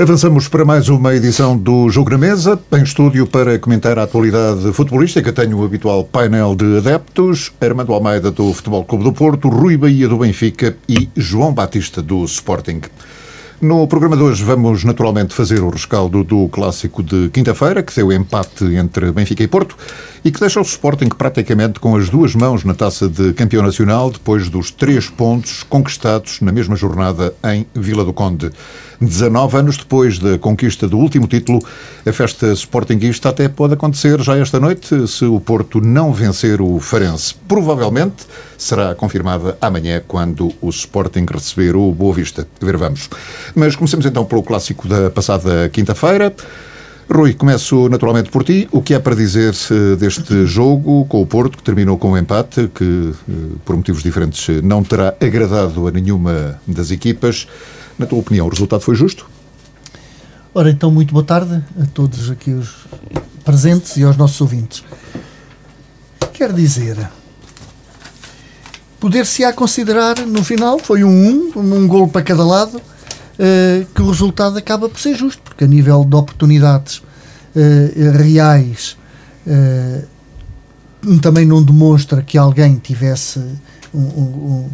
Avançamos para mais uma edição do Jogo na Mesa. Em estúdio para comentar a atualidade futebolística, tenho o habitual painel de adeptos: Armando Almeida do Futebol Clube do Porto, Rui Bahia do Benfica e João Batista do Sporting. No programa de hoje vamos naturalmente fazer o rescaldo do clássico de quinta-feira, que deu empate entre Benfica e Porto e que deixa o Sporting praticamente com as duas mãos na taça de campeão nacional depois dos três pontos conquistados na mesma jornada em Vila do Conde. 19 anos depois da conquista do último título, a festa sportinguista até pode acontecer já esta noite se o Porto não vencer o Farense. Provavelmente será confirmada amanhã quando o Sporting receber o Boa Vista. Ver vamos. Mas comecemos então pelo clássico da passada quinta-feira. Rui, começo naturalmente por ti. O que é para dizer deste jogo com o Porto, que terminou com um empate, que eh, por motivos diferentes não terá agradado a nenhuma das equipas? Na tua opinião, o resultado foi justo? Ora, então, muito boa tarde a todos aqui os presentes e aos nossos ouvintes. Quer dizer, poder-se-á considerar, no final, foi um 1, um, um golo para cada lado, uh, que o resultado acaba por ser justo, porque a nível de oportunidades uh, reais uh, também não demonstra que alguém tivesse um,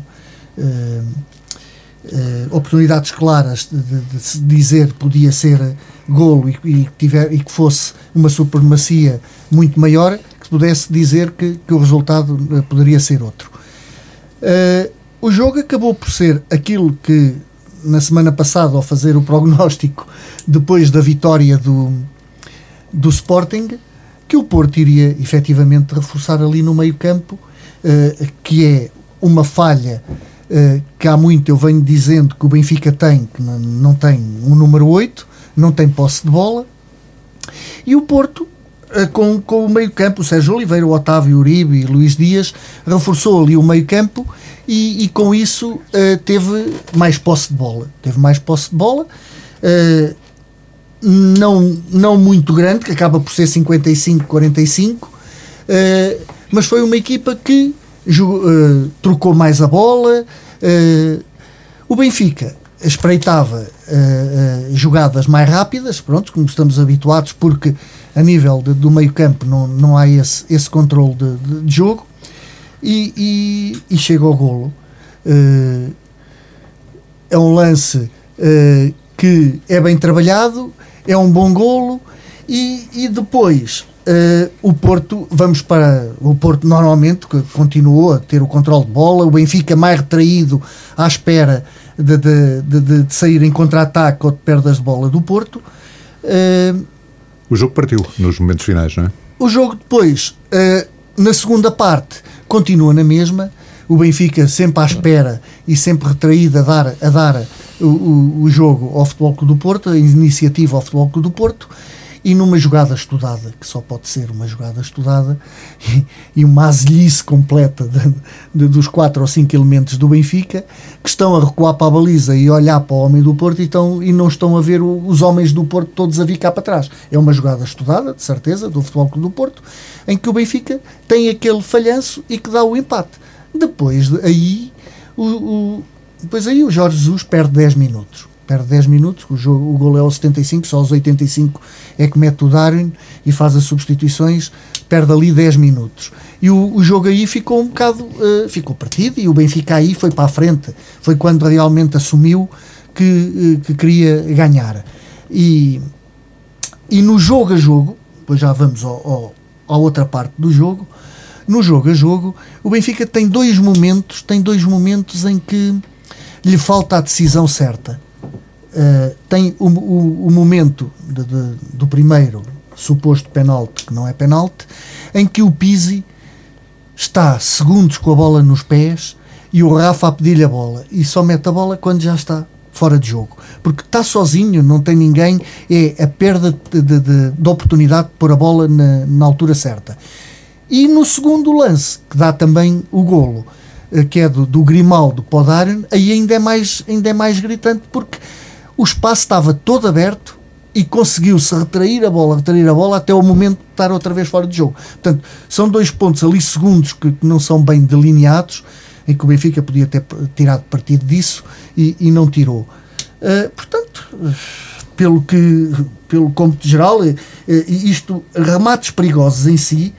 oportunidades claras de, de, de, dizer podia ser golo e, e, tiver, e que fosse uma supremacia muito maior, que pudesse dizer que, que o resultado poderia ser outro. O jogo acabou por ser aquilo que na semana passada, ao fazer o prognóstico depois da vitória do, do Sporting, que o Porto iria efetivamente reforçar ali no meio-campo, uh, que é uma falha uh, que há muito eu venho dizendo que o Benfica tem, que não, tem um número 8, não tem posse de bola, e o Porto uh, com, com o meio-campo, o Sérgio Oliveira, o Otávio Uribe e Luís Dias, reforçou ali o meio-campo e, e com isso uh, teve mais posse de bola. Teve mais posse de bola, uh, não, não muito grande, que acaba por ser 55-45, uh, eh, mas foi uma equipa que trocou mais a bola. o Benfica espreitava jogadas mais rápidas, pronto, como estamos habituados, porque a nível de, do meio campo não, não há esse, esse controle de, de, de jogo e, e, e chega ao golo. Uh, é um lance uh, que é bem trabalhado, é um bom golo e, e depois uh, o Porto, vamos para o Porto normalmente, que continuou a ter o controle de bola, o Benfica mais retraído à espera de, de, de, de sair em contra-ataque ou de perdas de bola do Porto. o jogo partiu nos momentos finais, não é? O jogo depois, na segunda parte, continua na mesma. O Benfica sempre à espera e sempre retraído a dar, a dar o, o, o jogo ao Futebol Clube do Porto, a iniciativa ao Futebol Clube do Porto e numa jogada estudada, que só pode ser uma jogada estudada, e, e uma azelice completa de, de, dos quatro ou cinco elementos do Benfica, que estão a recuar para a baliza e olhar para o homem do Porto e, estão, e não estão a ver o, os homens do Porto todos a vir cá para trás. É uma jogada estudada, de certeza, do Futebol Clube do Porto, em que o Benfica tem aquele falhanço e que dá o empate. Depois aí, o, o depois aí o Jorge Jesus perde 10 minutos perde 10 minutos, o, jogo, o gol é aos 75, só aos 85 é que mete o Darwin e faz as substituições, perde ali 10 minutos. E o, o jogo aí ficou um bocado, uh, ficou partido e o Benfica aí foi para a frente, foi quando realmente assumiu que, uh, que queria ganhar. E, e no jogo a jogo, depois já vamos ao, ao, à outra parte do jogo, no jogo a jogo, o Benfica tem dois momentos, tem dois momentos em que lhe falta a decisão certa. Uh, tem o, o, o momento de, de, do primeiro suposto penalti, que não é penalti, em que o Pizzi está segundos com a bola nos pés e o Rafa a pedir-lhe a bola e só mete a bola quando já está fora de jogo. Porque está sozinho, não tem ninguém, é a perda de, de, de, de oportunidade de pôr a bola na, na, altura certa. E no segundo lance, que dá também o golo, eh, que é do, do Grimaldo para o Darren, aí ainda é, mais, ainda é mais gritante porque o espaço estava todo aberto e conseguiu-se retrair a bola, retrair a bola até o momento de estar outra vez fora de jogo. Portanto, são dois pontos ali segundos que não são bem delineados, em que o Benfica podia ter tirado partido disso e, e não tirou. Uh, portanto, pelo que, pelo cômputo geral, isto, remates perigosos em si,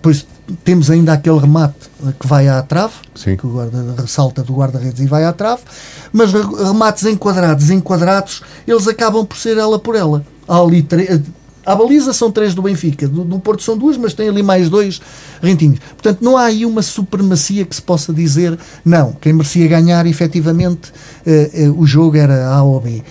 pois temos ainda aquele remate que vai à trave, Sim. que o guarda ressalta do guarda-redes e vai à trave, mas remates enquadrados, enquadrados, eles acabam por ser ela por ela. Há ali a baliza são três do Benfica, do, do, Porto são duas, mas tem ali mais dois rentinhos. Portanto, não há aí uma supremacia que se possa dizer, não, quem merecia ganhar efetivamente uh, uh, o jogo era A ou B.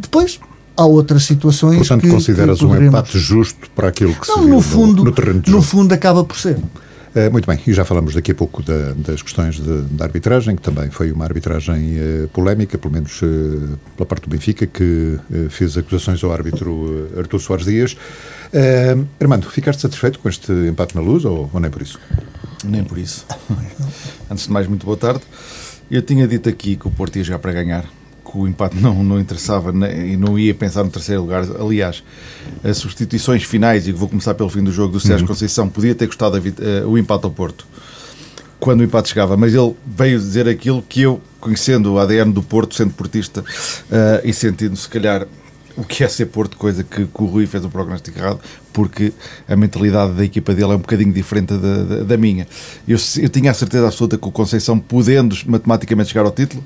Depois, há outras situações Portanto, que, consideras que poderemos... um empate justo para aquilo que não, se viu no, fundo, no, no terreno de jogo. No fundo, acaba por ser. Uh, muito bem, e já falamos daqui a pouco da, das questões de, da arbitragem, que também foi uma arbitragem uh, polémica, pelo menos uh, pela parte do Benfica, que fez acusações ao árbitro Artur Soares Dias. Armando, ficaste satisfeito com este empate na luz ou, ou nem por isso? Nem por isso. Antes de mais, muito boa tarde. Eu tinha dito aqui que o Porto ia jogar para ganhar que o empate não, não interessava e não ia pensar no terceiro lugar. Aliás, as substituições finais, e vou começar pelo fim do jogo do Sérgio uhum. Conceição, podia ter custado a, uh, o empate ao Porto quando o empate chegava, mas ele veio dizer aquilo que eu, conhecendo o ADN do Porto, sendo portista uh, e sentindo se calhar o que é ser Porto, coisa que, que, o Rui fez o prognóstico errado, porque a mentalidade da equipa dele é um bocadinho diferente da, da, da minha. Eu, eu, tinha a certeza absoluta que o Conceição, podendo matematicamente chegar ao título,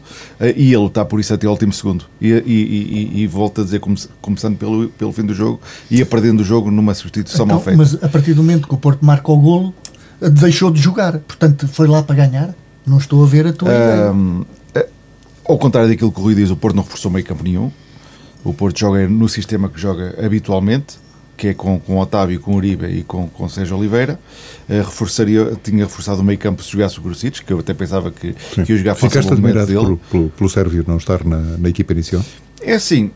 ia lutar por isso até ao último segundo. E, e, e, e volto a dizer, come, começando pelo, pelo fim do jogo, ia perdendo o jogo numa substituição então, mal feita. Mas a partir do momento que o Porto marca o golo, deixou de jogar. Portanto, foi lá para ganhar. Não estou a ver a tua um, ideia. Ao contrário daquilo que o Rui diz, o Porto não reforçou meio campo nenhum. O Porto joga no sistema que joga habitualmente, que é com, com Otávio, com Uribe e com, com Sérgio Oliveira. Uh, reforçaria, tinha reforçado o meio campo se jogasse o Grucic, que eu até pensava que, que ia jogar Ficaste admirado dele. Pelo, pelo Sérvio não estar na, na equipa inicial? É assim,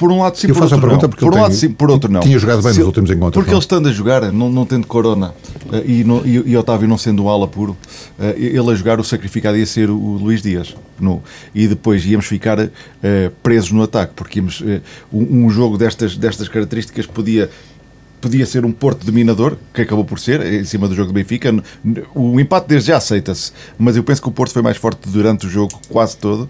por um lado sim, eu por outro não. Por um lado sim, por outro não. Tinha jogado bem Se, nos últimos encontros. Porque não? ele estando a jogar, não, não tendo corona, uh, e, e, e, Otávio não sendo um ala puro, uh, ele a jogar, o sacrificado ia ser o, o Luís Dias. No, e depois íamos ficar uh, presos no ataque, porque íamos, um, um jogo destas, destas características podia podia ser um Porto dominador, que acabou por ser, em cima do jogo do Benfica. O empate desde já aceita-se, mas eu penso que o Porto foi mais forte durante o jogo, quase todo.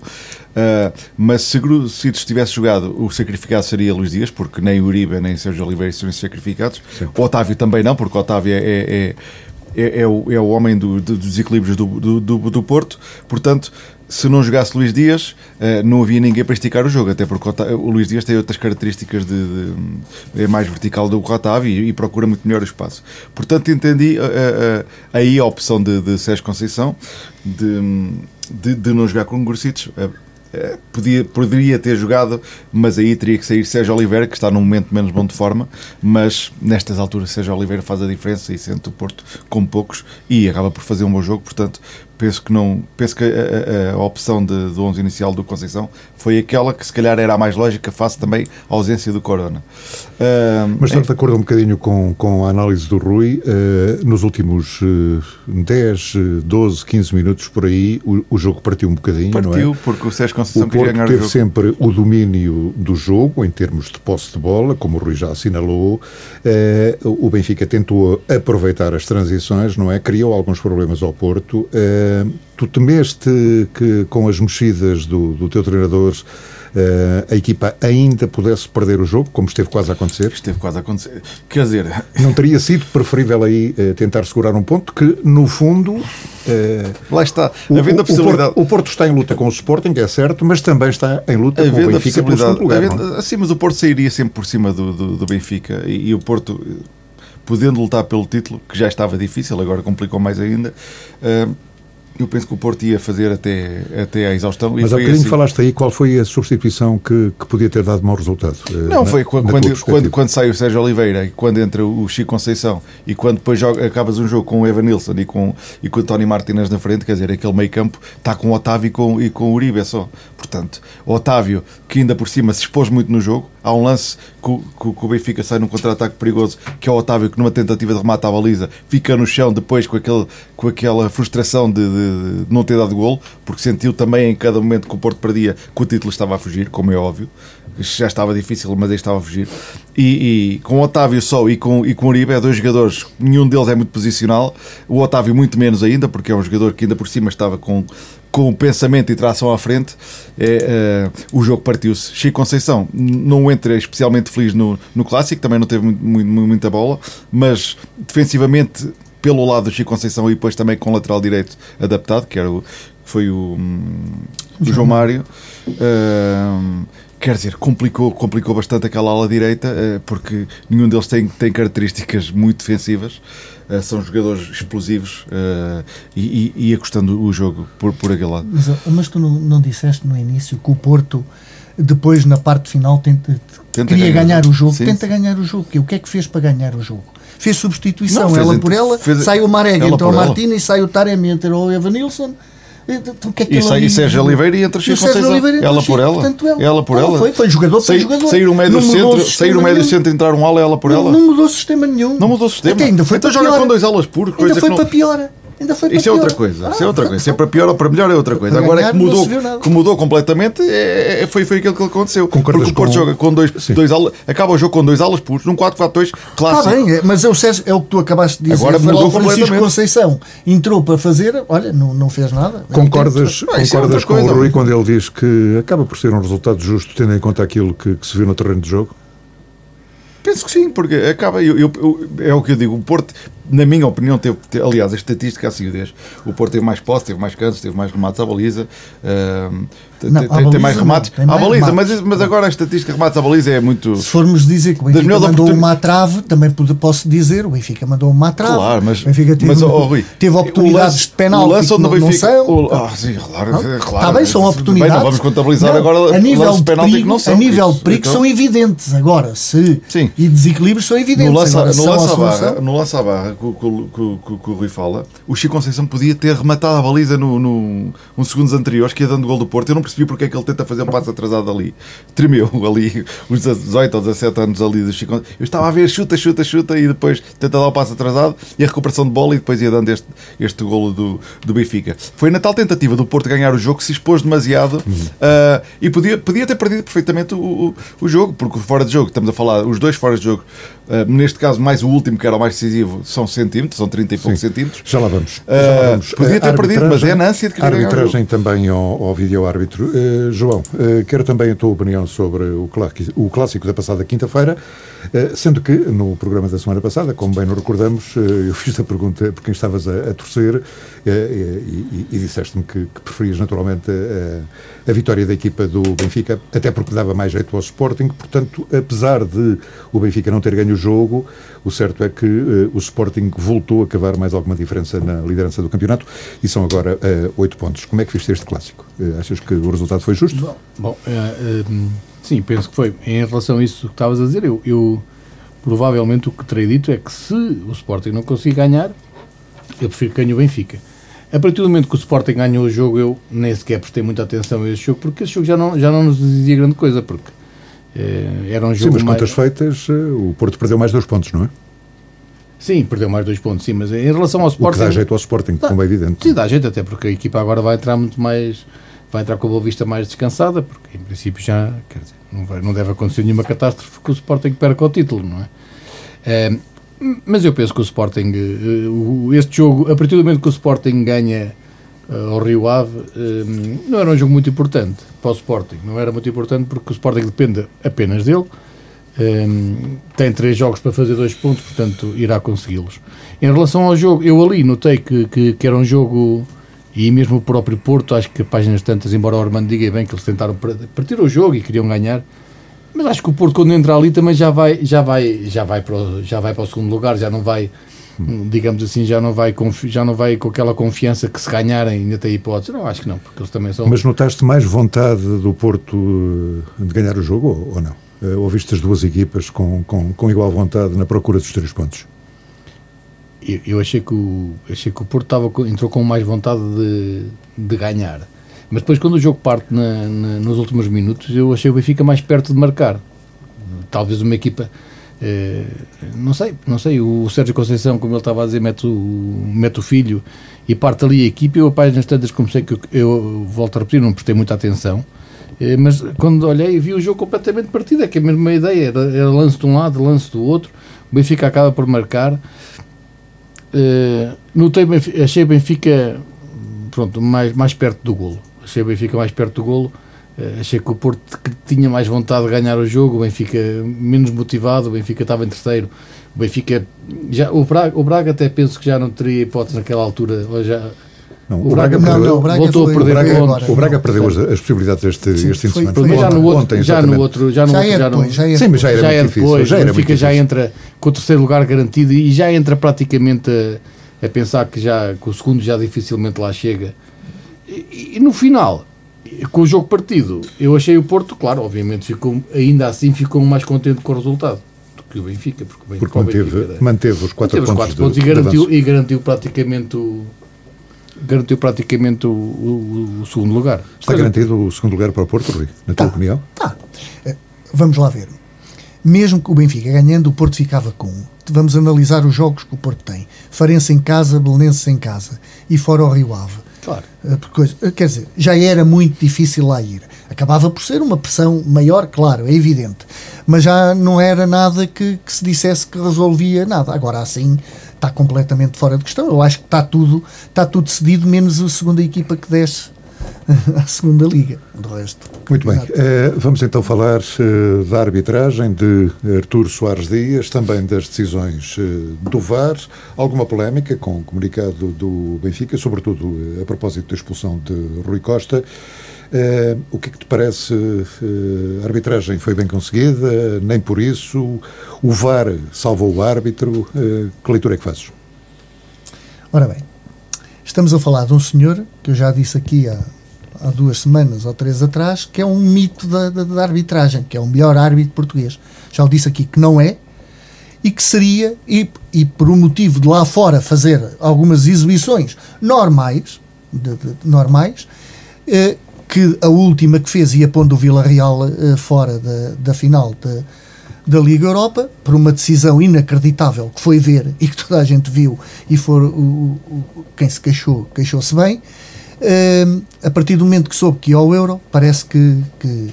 Uh, mas se Citos tivesse jogado, o sacrificado seria Luís Dias, porque nem Uribe nem Sérgio Oliveira são sacrificados. Sim. O Otávio também não, porque o Otávio é, é, é, é o, é o homem do, do, dos equilíbrios do, do, do, do Porto. Portanto, se não jogasse Luís Dias, uh, não havia ninguém para esticar o jogo, até porque o Luís Dias tem outras características de, de é mais vertical do que o Otávio e, procura muito melhor o espaço. Portanto, entendi uh, uh, aí a opção de, de Sérgio Conceição de, de, de não jogar com Gursites. Podia, poderia ter jogado, mas aí teria que sair Sérgio Oliveira, que está num momento menos bom de forma, mas nestas alturas Sérgio Oliveira faz a diferença e sente o Porto com poucos e acaba por fazer um bom jogo, portanto penso que não penso que a, a, a opção de, do 11 inicial do Conceição foi aquela que se calhar era a mais lógica face também à ausência do Corona. Uh, mas estamos é... de acordo um bocadinho com, com a análise do Rui. Uh, nos últimos uh, 10, 12, 15 minutos por aí o, o jogo partiu um bocadinho partiu não é? porque o Sérgio Conceição o Porto teve sempre o domínio do jogo em termos de posse de bola como o Rui já assinalou. Uh, o Benfica tentou aproveitar as transições não é? criou alguns problemas ao Porto uh, eh, tu temeste que com as mexidas do, do teu treinador uh, a equipa ainda pudesse perder o jogo, como esteve quase a acontecer? Esteve quase a acontecer. Quer dizer... Não teria sido preferível aí uh, tentar segurar um ponto que, no fundo... Lá está. O, havendo a possibilidade... O Porto, o Porto, está em luta com o Sporting, é certo, mas também está em luta havendo com o Benfica pelo segundo lugar. Havendo, assim, mas o Porto sairia sempre por cima do, do, do Benfica e, e o Porto podendo lutar pelo título, que já estava difícil, agora complicou mais ainda, uh, eu penso que o Porto ia fazer até, até à exaustão. Mas há bocadinho assim. falaste aí qual foi a substituição que, que podia ter dado mau resultado. Eh, Não, na, foi quando, quando, quando, sai o Sérgio Oliveira e quando entra o Chico Conceição e quando depois joga, acabas um jogo com o Evan Nilsson e com, e com o Tony Martinez na frente, quer dizer, aquele meio campo está com o Otávio e com, e com o Uribe só. Portanto, o Otávio, que ainda por cima se expôs muito no jogo, há um lance que, que, que o Benfica sai num contra-ataque perigoso, que é o Otávio que numa tentativa de remate à baliza fica no chão depois com, aquele, com aquela frustração de, de de, não ter dado golo, porque sentiu também em cada momento que o Porto perdia que o título estava a fugir, como é óbvio. Já estava difícil, mas aí estava a fugir. E, e com Otávio só e com, e com Uribe, é dois jogadores, nenhum deles é muito posicional. O Otávio, muito menos ainda, porque é um jogador que ainda por cima estava com, com pensamento e tração à frente, é, uh, o jogo partiu-se. Chico Conceição não entra especialmente feliz no, no clássico, também não teve muito, muito, muita bola, mas defensivamente, pelo lado do Chico Conceição e depois também com o lateral direito adaptado, que era o, foi o, o João Mário. Uh, quer dizer, complicou, complicou bastante aquela ala direita, uh, porque nenhum deles tem, tem características muito defensivas. Uh, são jogadores explosivos e, e, e acostando o jogo por, por aquele lado. Mas, mas tu não, não disseste no início que o Porto depois na parte final tenta, tenta queria ganhar, ganhar o jogo, sim, tenta sim. ganhar o jogo. O que é que fez para ganhar o jogo? Fez substituição, não, fez ela por ela, fez, sai o Marega, entrou o Martina e sai o Taremi, entrou o Evanilson então, que é que e, sai, e Sérgio Oliveira e entra Chico Conceição. Ela por ela. Portanto, ela. ela por ela. Foi, foi jogador, foi jogador. Sair o médio centro, sair o médio centro entrar um ala, ela por ela. Não mudou sistema nenhum. Não mudou sistema. Até ainda foi então joga com dois alas puros. Ainda foi para pior. Ainda foi Isso é outra coisa. Ah, isso é outra coisa. Se é para pior ou para melhor é outra coisa. Agora é que mudou, que mudou completamente, é, é, foi, foi aquilo que aconteceu. Concordas Porque o Porto com... joga com dois, dois alas, acaba o jogo com dois alas puros, num 4-4-2 clássico. Está bem, mas é o, Sérgio, é o que tu acabaste de dizer. Agora mudou o Francisco Conceição entrou para fazer, olha, não, não fez nada. Concordas, não, concordas é com o Rui quando ele diz que acaba por ser um resultado justo, tendo em conta aquilo que, que se viu no terreno de jogo? Penso que sim, porque acaba. Eu, eu, eu, é o que eu digo. O Porto na minha opinião, teve, teve, aliás, a estatística assim o desde. O Porto teve mais posse, teve mais cantos, teve mais remates à baliza, uh, não, tem, baliza, mais remates à baliza, remates. Mas, mas agora a estatística de remates à baliza é muito. Se formos dizer que o Benfica mandou oportun... uma trave, também posso dizer, o Benfica mandou uma trave. Claro, mas, o Benfica teve, mas, oh, Rui, teve oportunidades lance, de penalti que não, Benfica, não são. O, ah, sim, claro, não? claro. Está bem, são oportunidades. Bem, não vamos contabilizar agora a nível de penalti perigo, que não são. A nível de perigo então... são evidentes. Agora, se. Sim. E desequilíbrios são evidentes. No lance à barra, que, que, o Rui fala, o Chico Conceição podia ter rematado a baliza no, no uns segundos anteriores, que ia dando gol do Porto. Eu não percebi porque é que ele tenta fazer um passo atrasado ali. Tremeu ali, os 18 ou 17 anos ali do Chico Eu estava a ver chuta, chuta, chuta e depois tenta dar o passo atrasado e a recuperação de bola e depois ia dando este, este golo do, do Benfica. Foi na tal tentativa do Porto ganhar o jogo que se expôs demasiado uh, e podia, podia ter perdido perfeitamente o, o, o, jogo, porque fora de jogo, estamos a falar, os dois fora de jogo, uh, neste caso mais o último, que era o mais decisivo, são centímetros, são 30 30 e poucos centímetros. Já lá vamos. Uh, já lá vamos. Podia ter perdido, mas é a ânsia de querer Arbitragem também ao, ao vídeo-árbitro. Uh, João, quero também a tua opinião sobre o clássico, o clássico da passada quinta-feira, sendo que no programa da semana passada, como bem nos recordamos, eu fiz a pergunta por quem estavas a, a torcer e, e, e disseste-me que, que, preferias naturalmente a, a vitória da equipa do Benfica, até porque dava mais jeito ao Sporting, portanto, apesar de o Benfica não ter ganho o jogo, o certo é que uh, o Sporting voltou a cavar mais alguma diferença na liderança do campeonato e são agora uh, oito pontos. Como é que viste este clássico? Uh, achas que o resultado foi justo? Bom, bom sim, penso que foi. Em relação a isso que estavas a dizer, eu, eu, provavelmente o que terei dito é que se o Sporting não conseguir ganhar, eu prefiro que ganhe o Benfica. A partir do momento que o Sporting ganhou o jogo, eu nem sequer prestei muita atenção a esse jogo, porque esse jogo já não, já não nos dizia grande coisa, porque eh, era um jogo sim, mas mais... contas feitas, eh, o Porto perdeu mais dois pontos, não é? Sim, perdeu mais dois pontos, sim, mas em relação ao Sporting... O que dá jeito ao Sporting, dá, como é evidente. Sim, dá jeito, até porque a equipa agora vai entrar muito mais... Vai entrar com a boa vista mais descansada, porque em princípio já, quer dizer, não, vai, não deve acontecer nenhuma catástrofe que o Sporting perca o título, não é? é mas eu penso que o Sporting, este jogo, a partir do momento que o Sporting ganha ao Rio Ave, não era um jogo muito importante para o Sporting. Não era muito importante porque o Sporting depende apenas dele. tem três jogos para fazer dois pontos, portanto irá consegui-los. Em relação ao jogo, eu ali notei que, que, que, era um jogo, e mesmo o próprio Porto, acho que páginas tantas, embora o Armando diga bem que eles tentaram partir o jogo e queriam ganhar, mas acho que o Porto quando entra ali também já vai, já vai, já vai, para, o, já vai para o segundo lugar, já não vai digamos assim, já não, vai já não vai com aquela confiança que se ganharem ainda tem hipótese. Não, acho que não, porque eles também são. Mas notaste mais vontade do Porto eh, de ganhar o jogo ou não? Eh, ou viste as duas equipas com, com, com igual vontade na procura dos três pontos? Eu, achei, que o, achei que o Porto estava, entrou com mais vontade de, de ganhar. Mas depois, quando o jogo parte na, na, nos últimos minutos, eu achei o Benfica mais perto de marcar. Talvez uma equipa eh, não sei, não sei, o Sérgio Conceição, como ele estava a dizer, mete o, mete o filho e parte ali a equipe. Eu, a páginas tantas, comecei que eu, eu, volto a repetir, não prestei muita atenção, eh, mas quando olhei, vi o jogo completamente partido. É que é a mesma ideia, era, era lance de um lado, lance do outro. O Benfica acaba por marcar. Uh, notei, achei Benfica pronto, mais, mais perto do golo. Achei Benfica mais perto do golo. Uh, achei que o Porto que tinha mais vontade de ganhar o jogo, o Benfica menos motivado, o Benfica estava em terceiro. O Benfica, já, o, Braga, o Braga até penso que já não teria hipótese naquela altura, já, Não, o Braga perdeu- não, o Braga voltou foi- a perder o Braga, pontos. o Braga perdeu as, as possibilidades este, Sim, este fim de foi- semana. foi- Mas já no outro, Ontem, já no outro, já no Já outro, é já depois, não, já é Sim, mas já era já muito é difícil. depois, já era Benfica já entra com o terceiro lugar garantido e já entra praticamente a, a pensar que já que o segundo já dificilmente lá chega. E, e no final, com o jogo partido, eu achei o Porto, claro, obviamente ficou ainda assim ficou mais contente com o resultado do que o Benfica, porque o Ben- Porque o Benfica manteve, era- manteve os quatro manteve os pontos, quatro pontos de, e garantiu, e garantiu praticamente o garantiu praticamente o, o- o segundo lugar. Está garantido o segundo lugar para o Porto, Rui, na tua Tá. opinião? Tá. Eh, Vamos lá ver. Mesmo que o Benfica ganhando, o Porto ficava com um. Vamos analisar os jogos que o Porto tem. Farense em casa, Belenenses em casa e fora o Rio Ave. Claro. Eh, coisa- eh, Quer dizer, já era muito difícil lá ir. Acabava por ser uma pressão maior, claro, é evidente. Mas já não era nada que, que se dissesse que resolvia nada. Agora assim está completamente fora de questão. Eu acho que está tudo, está tudo decidido, menos a segunda equipa que desce à segunda liga. Do resto. Muito bem. Eh, vamos então falar eh, da arbitragem de Artur Soares Dias, também das decisões eh, do VAR. Alguma polémica com o comunicado do Benfica, sobretudo eh, a propósito da expulsão de Rui Costa. Eh, o que é que te parece? eh, a arbitragem foi bem conseguida? Nem por isso? O VAR salvou o árbitro? Eh, que leitura é que fazes? Ora bem, estamos a falar de um senhor que eu já disse aqui há, há duas semanas ou três atrás, que é um mito da, da- da arbitragem, que é o melhor árbitro português. Já o disse aqui que não é e que seria, e, e por um motivo de lá fora fazer algumas exibições normais, de- de- normais eh, que a última que fez ia pondo o Vila Real eh, fora da, da final da, da Liga Europa, por uma decisão inacreditável que foi ver e que toda a gente viu e for o, quem se queixou, queixou-se bem. Eh, a partir do momento que soube que ia ao Euro, parece que, que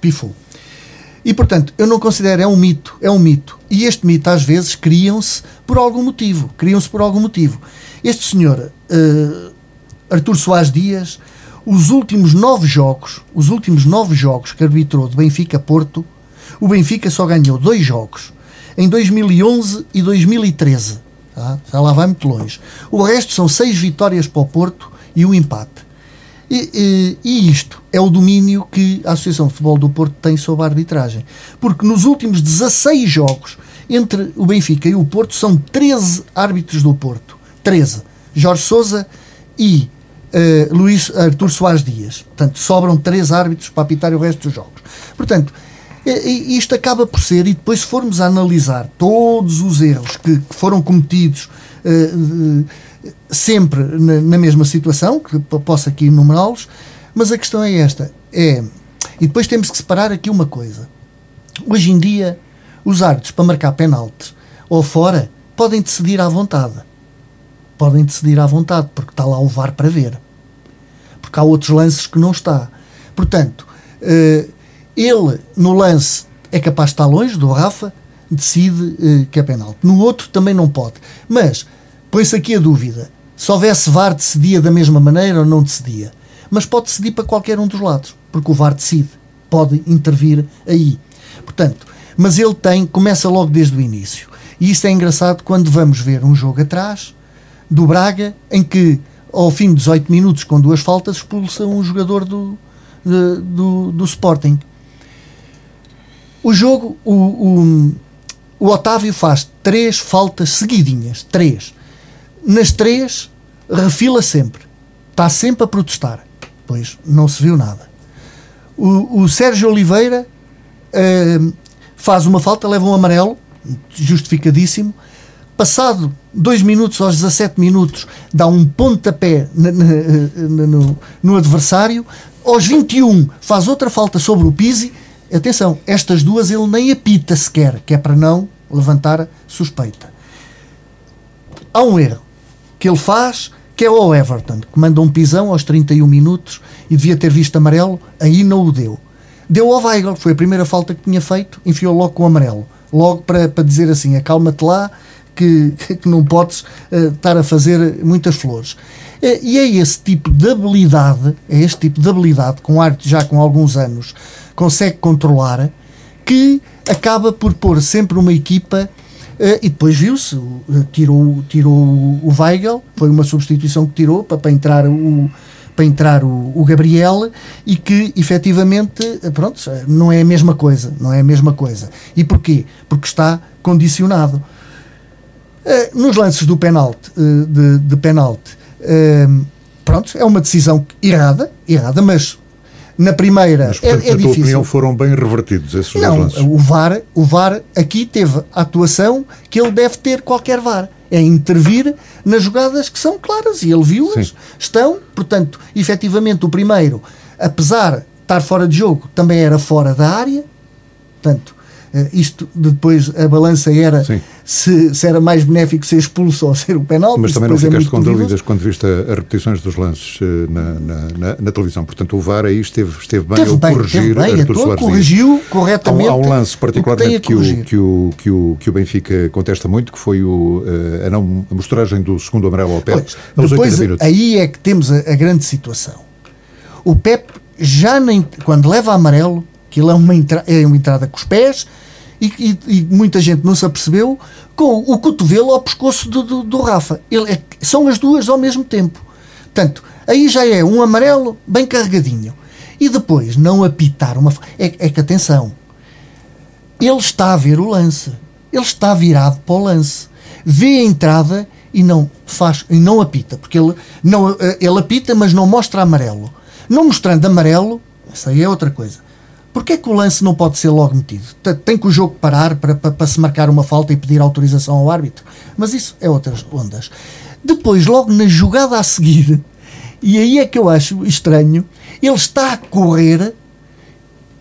pifou. E portanto, eu não considero, é um mito, é um mito. E este mito às vezes criam-se por algum motivo, criam-se por algum motivo. Este senhor, eh, Artur Soares Dias, os últimos nove jogos, os últimos nove jogos que arbitrou de Benfica Porto, o Benfica só ganhou dois jogos, em 2011 e 2013. Tá? Já lá vai muito longe. O resto são seis vitórias para o Porto e um empate. E, e- e isto é o domínio que a Associação de Futebol do Porto tem sobre a arbitragem. Porque nos últimos 16 jogos entre o Benfica e o Porto são 13 árbitros do Porto. 13. Jorge Sousa e eh, Luís Artur Soares Dias. Portanto, sobram 13 árbitros para apitar o resto dos jogos. Portanto, isto acaba por ser, e depois se formos analisar todos os erros que, que foram cometidos eh, sempre na, na mesma situação, que po- posso aqui enumerá-los, mas a questão é esta, é, e depois temos que separar aqui uma coisa. Hoje em dia, os árbitros para marcar penalti ou fora podem decidir à vontade. Podem decidir à vontade, porque está lá o VAR para ver. Porque há outros lances que não está. Portanto, eh, ele no lance é capaz de estar longe do Rafa, decide eh, que é penalti. No outro também não pode. Mas põe-se aqui a dúvida: se houvesse VAR, decidia da mesma maneira ou não decidia? Mas pode decidir para qualquer um dos lados, porque o VAR decide, pode intervir aí. Portanto, mas ele tem, começa logo desde o início. E isso é engraçado quando vamos ver um jogo atrás do Braga, em que ao fim de 18 minutos, com duas faltas, expulsa um jogador do, de- do, do Sporting. O jogo, o, o, o Otávio faz três faltas seguidinhas, três. Nas três, refila sempre. Está sempre a protestar. Pois não se viu nada. O, o Sérgio Oliveira eh, faz uma falta, leva um amarelo, justificadíssimo. Passado 2 minutos aos 17 minutos, dá um pontapé na- no, no adversário. Aos 21, faz outra falta sobre o Pizzi. Atenção, estas duas ele nem apita sequer, que é para não levantar suspeita. Há um erro que ele faz, que é o Everton, que manda um pisão aos 31 minutos e devia ter visto amarelo, aí não o deu. Deu ao Weigl, foi a primeira falta que tinha feito, enfiou logo com o amarelo. Logo para, para dizer assim, acalma-te lá, que, que não podes eh, estar a fazer muitas flores. É, e é esse tipo de habilidade, é este tipo de habilidade, com arte já com alguns anos, consegue controlar, que acaba por pôr sempre uma equipa Uh, e depois viu-se, uh, tirou, tirou o Weigel, foi uma substituição que tirou para, para entrar o para entrar o, o, Gabriel e que efetivamente pronto, não é a mesma coisa, não é a mesma coisa. E porquê? Porque está condicionado. Uh, nos lances do penalti, de, de penalti, pronto, é uma decisão errada, errada, mas na primeira Mas, portanto, é, é na tua difícil. opinião foram bem revertidos esses Não, lances? o VAR, o VAR aqui teve a atuação que ele deve ter qualquer VAR. É intervir nas jogadas que são claras e ele viu-as. Estão, portanto, efetivamente o primeiro, apesar de estar fora de jogo, também era fora da área. Portanto, isto depois a balança era se, se, era mais benéfico ser expulso ou ser o penal. Mas também não ficaste é com dúvidas quando viste as repetições dos lances uh, na, na, na, na, televisão. Portanto, o VAR aí esteve, esteve bem teve ao bem, corrigir bem, Artur Soares corrigiu corretamente. Há, há um lance particularmente que, que, o, que, o, que, o, que o Benfica contesta muito, que foi o, uh, a, não, a mostragem do segundo amarelo ao Pep. Pois, depois, aí é que temos a, a grande situação. O Pep já nem quando leva amarelo, ele é uma, entra, é uma entrada com os pés, e, e, e, muita gente não se apercebeu, com o cotovelo ao pescoço do, do, do Rafa. Ele é, são as duas ao mesmo tempo. Portanto, aí já é um amarelo bem carregadinho. E depois, não apitar uma. É, é que atenção, ele está a ver o lance. Ele está virado para o lance. Vê a entrada e não faz e não apita, porque ele, não, eh, ele apita, mas não mostra amarelo. Não mostrando amarelo, isso aí é outra coisa. Porquê é que o lance não pode ser logo metido? Tem que o jogo parar para, para, para, se marcar uma falta e pedir autorização ao árbitro? Mas isso é outras ondas. Depois, logo na jogada a seguir, e aí é que eu acho estranho, ele está a correr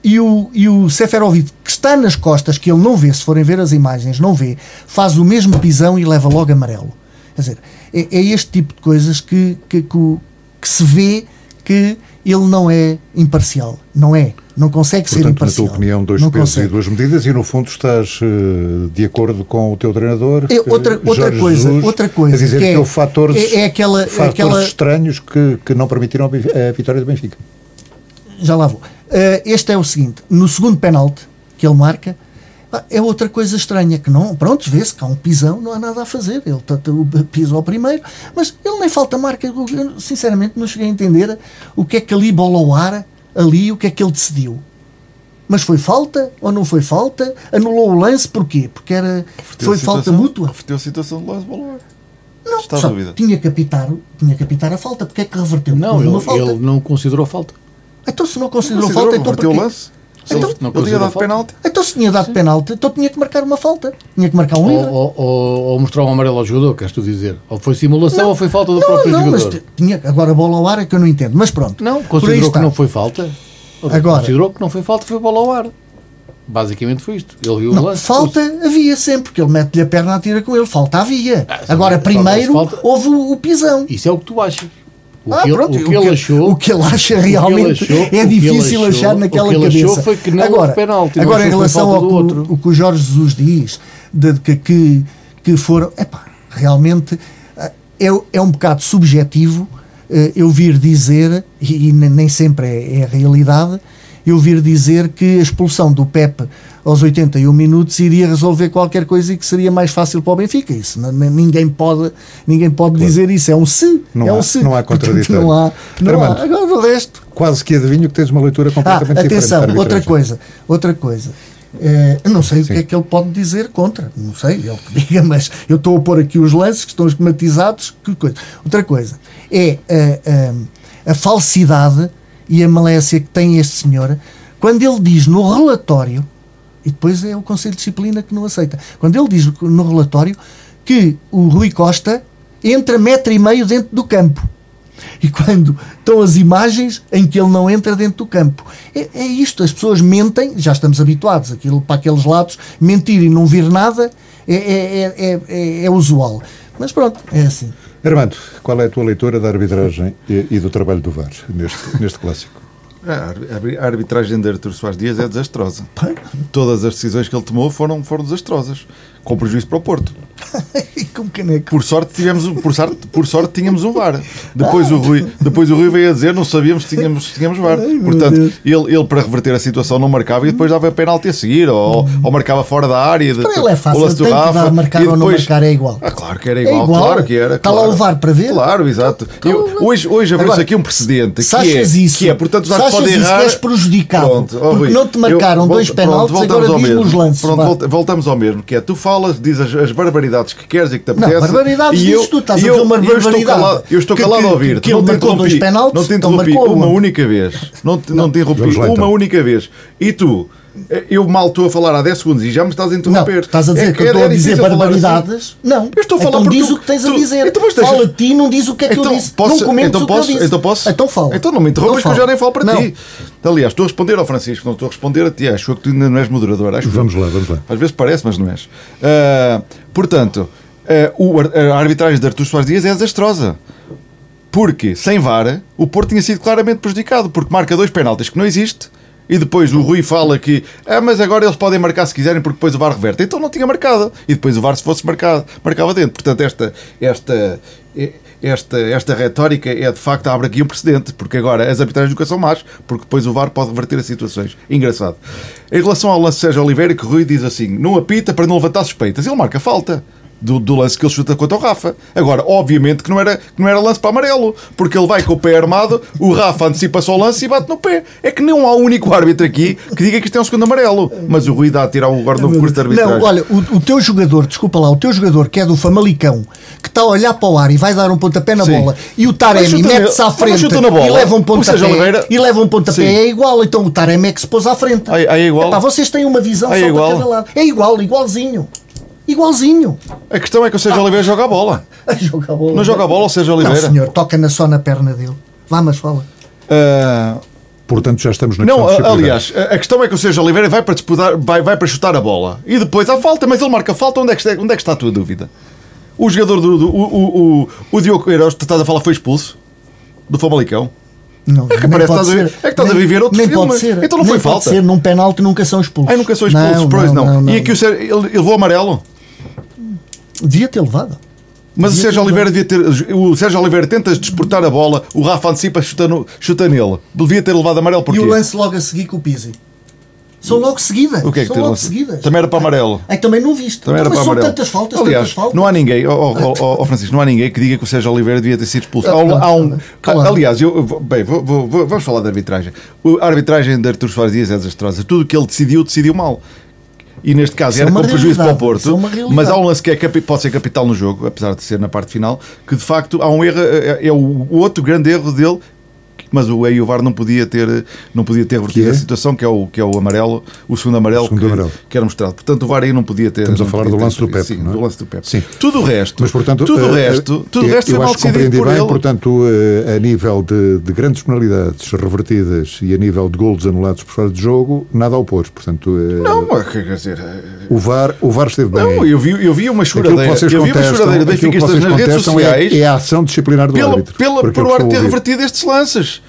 e o, e o Seferovic, que está nas costas, que ele não vê, se forem ver as imagens, não vê, faz o mesmo pisão e leva logo amarelo. Quer dizer, é, é este tipo de coisas que, que, que, que se vê que ele não é imparcial. Não é. Não consegue Portanto, ser imparcial. na tua opinião, dois não pesos consegue. e duas medidas e no fundo estás uh, de acordo com o teu treinador é outra, outra coisa, Jesus, outra coisa a dizer que, que, é, houve fatores, é, é aquela, fatores aquela... estranhos que, que não permitiram a vitória do Benfica. Já lá vou. Uh, este é o seguinte, no segundo penalti que ele marca, é outra coisa estranha, que não, pronto, vê-se que há um pisão, não há nada a fazer, ele pisa ao primeiro, mas ele nem falta marca, eu sinceramente não cheguei a entender o que é que ali bola ao ar, ali, o que é que ele decidiu. Mas foi falta ou não foi falta? Anulou o lance porquê? Porque era, foi falta mútua? Reverteu a situação do lance ar. Não, Está só tinha que, apitar, tinha que apitar a falta, porque é que reverteu? Não, ele, ele, não considerou falta. Então se não considerou, não considerou falta, então porquê? o lance? Então, não ele tinha dado penalti. Então se tinha dado Sim. penalti, então tinha que marcar uma falta. Tinha que marcar um livre. Ou, ou, ou, mostrar um amarelo ao jogador, queres tu dizer? Ou foi simulação não, ou foi falta do não, próprio não, jogador? Mas tinha, agora a bola ao ar é que eu não entendo. Mas pronto. Não, considerou que não foi falta. Agora, considerou que não foi falta, foi bola ao ar. Basicamente foi isto. Ele viu não, o lance. Falta havia sempre, porque ele mete-lhe a perna a tira com ele. Falta havia. Ah, Agora, primeiro falta... houve o, o pisão. Isso é o que tu achas. O ah, que, pronto, ele, o que ele achou, o que ele acha realmente ele achou, é difícil achou, achar naquela o que ele cabeça. Achou foi que não agora, penalti, agora em relação ao que, o que o Jorge Jesus diz, de, de, que, que foram, epá, realmente é, é um bocado subjetivo eu vir dizer, e, e nem sempre é, é a realidade, eu vir dizer que a expulsão do Pepe aos 81 minutos iria resolver qualquer coisa e que seria mais fácil para o Benfica. Isso ninguém pode, ninguém pode claro. dizer isso. É um se. Não é há, um se. Não há contraditório. Não há. Não há. Agora o resto. Quase que adivinho que tens uma leitura completamente ah, atenção, diferente. outra coisa. Outra coisa. É, não sei Sim. o que é que ele pode dizer contra, não sei, ele que diga, mas eu estou a pôr aqui os lances que estão esquematizados. Que coisa. Outra coisa é a, a, a falsidade e a malécia que tem este senhor quando ele diz no relatório, e depois é o Conselho de Disciplina que não aceita, quando ele diz no relatório que o Rui Costa entra metro e meio dentro do campo. E quando estão as imagens em que ele não entra dentro do campo. É, é isto, as pessoas mentem, já estamos habituados aquilo, para aqueles lados, mentir e não vir nada é, é, é, é usual. Mas pronto, é assim. Armando, qual é a tua leitura da arbitragem e, e do trabalho do VAR neste, neste clássico? A arbitragem de Artur Soares Dias é desastrosa. Todas as decisões que ele tomou foram, foram desastrosas, com prejuízo para o Porto. Com caneco. Por sorte, tivemos, por, sorte, por sorte tínhamos um VAR. Depois, o Rui, depois o Rui veio a dizer não sabíamos se tínhamos, tínhamos VAR. Ai, Portanto, ele, ele para reverter a situação não marcava e depois dava penalti a seguir ou, ou marcava fora da área. de- Para ele é fácil, o tem que Rafa, dar marcar e ou não depois- marcar, é igual. Ah, claro que era É igual, igual. claro que era. Está lá claro. o VAR para ver? Claro, exato. Eu- hoje hoje abriu-se aqui um precedente que é, isso, que é, portanto, os árbitros podem isso errar. que és prejudicado Pronto, porque Rui, não te marcaram eu- dois penaltis, agora diz-me os lances. Pronto, voltamos ao mesmo, que é tu falas, dizes as, as barbaridades que queres e que te Não, apetece. barbaridades e eu, tu, estás a eu- dizer uma eu estou calado, eu estou Que- calado que- a ouvir. que ele não te marcou dois interrompi, penaltis, não te interrompi marcou uma um. única vez. Não te, não te interrompi uma então. única vez. E tu, eu mal estou a falar há 10 segundos e já me estás a Não, interromper. estás a dizer É que eu estou é a dizer falar assim. barbaridades. Não, Eu estou a falar então diz tu- o que tens a tu- dizer. então, mas deixa- Fala a ti, não diz o que é que eu disse. posso- não comentes então o posso, que eu disse. Então posso? Então fala. Então não me interrompas que eu Então já nem falo para Não. ti. Aliás, estou a responder ao Francisco, não estou a responder a ti. Acho que tu ainda não és moderador. Acho. Vamos lá, vamos lá. Às vezes parece, mas não és. Ah, portanto, o ar- a arbitragem de Artur Soares Dias é desastrosa. Porque, sem VAR, o Porto tinha sido claramente prejudicado, porque marca dois penaltis que não existe, e depois o Rui fala que ah, mas agora eles podem marcar se quiserem porque depois o VAR reverte. Então não tinha marcado. E depois o VAR, se fosse marcado, marcava dentro. Portanto, esta, esta, esta, esta retórica é de facto abre aqui um precedente, porque agora as arbitragens nunca são más, porque depois o VAR pode reverter as situações. Engraçado. Em relação ao lance Sérgio Oliveira, que o Rui diz assim: não apita para não levantar suspeitas. Ele marca falta. Do, do lance que ele chuta contra o Rafa. Agora, obviamente que não, era, que não era lance para amarelo, porque ele vai com o pé armado, o Rafa antecipa só o lance e bate no pé. É que não há um único árbitro aqui que diga que isto é um segundo amarelo. Mas o Rui dá a tirar o agora novo curso de arbitragem. Não, olha, o, o teu jogador, desculpa lá, o teu jogador que é do Famalicão, que está a olhar para o ar e vai dar um pontapé na Sim. bola e o Taremi mete-se à frente bola. e leva um pontapé Oliveira- e leva um pontapé Sim. é igual, então o Taremi é que se pôs à frente. Aí é igual. Epá, vocês têm uma visão é só igual. para cada lado. É igual, igualzinho. Igualzinho. A questão é que o Sérgio Oliveira joga a bola. A jogar bola. Não joga a bola o Sérgio Oliveira? Não, senhor, toca na, só na perna dele. Vá, mas fala. Ah, Portanto, já estamos na Não, questão a- aliás, a a questão é que o Sérgio Oliveira vai para disputar, vai, vai para chutar a bola e depois há falta, mas ele marca falta. Onde é que está, onde é que está a tua dúvida? O jogador do. do- o, o, o, Diogo Queiroz, que estás a falar, foi expulso do Famalicão. Não, É que parece estás a é que estás a Nem- viver outro nem filme. Pode ser. Então não Nem foi pode falta. ser. Num penalti nunca são expulsos. Ai, nunca sou expulso, pois não. E aqui o Sérgio, ele, ele levou amarelo. Devia ter levado. Mas o Sérgio Oliveira devia ter. O Sérgio Oliveira tenta desportar a bola, o Rafa antecipa, chuta, no- chuta nele. Devia ter levado amarelo porquê? E o lance logo a seguir com o Pizzi. São logo seguidas. O que é que São logo lance? seguidas. Também era para amarelo. Ai, também não viste. Também era Então, mas para são amarelo. tantas faltas, Aliás, tantas faltas. não há ninguém, ó, ó, ó, Francisco, não há ninguém que diga que o Sérgio Oliveira devia ter sido expulso. Ah, Há um- não, há um- claro. aliás, eu, bem, vou- vou- vamos falar da arbitragem. A arbitragem de Artur Soares Dias é desastrosa. Tudo o que ele decidiu, decidiu mal. E neste caso é era com prejuízo para o é Porto, realidade. mas há um lance que é pode ser capital no jogo, apesar de ser na parte final, que de facto há um erro, é, é o outro grande erro dele, mas o Eivar não podia ter não podia ter revertido é? a situação, que é o, que é o amarelo, o segundo amarelo, O segundo que, amarelo. que era mostrado. Portanto, o VAR aí não podia ter. Estamos a falar do lance do. Pepe, Sim, é? do lance do Pepe. Sim. Tudo o resto, Mas, portanto, tudo o eh, resto, tudo o eh, resto eu foi mal acho que decidido por bem, ele. portanto, eh, a nível de, de grandes penalidades revertidas e a nível de golos anulados por fora de jogo, nada a opor. Portanto, eh, Não, quer dizer, eh, o, VAR, o VAR esteve bem. não, eu vi, eu vi uma choradeira, eu vi uma choradeira benfiquistas nas redes contestam sociais é, é a ação disciplinar do pela, árbitro. pela, por o árbitro ter revertido estes lances.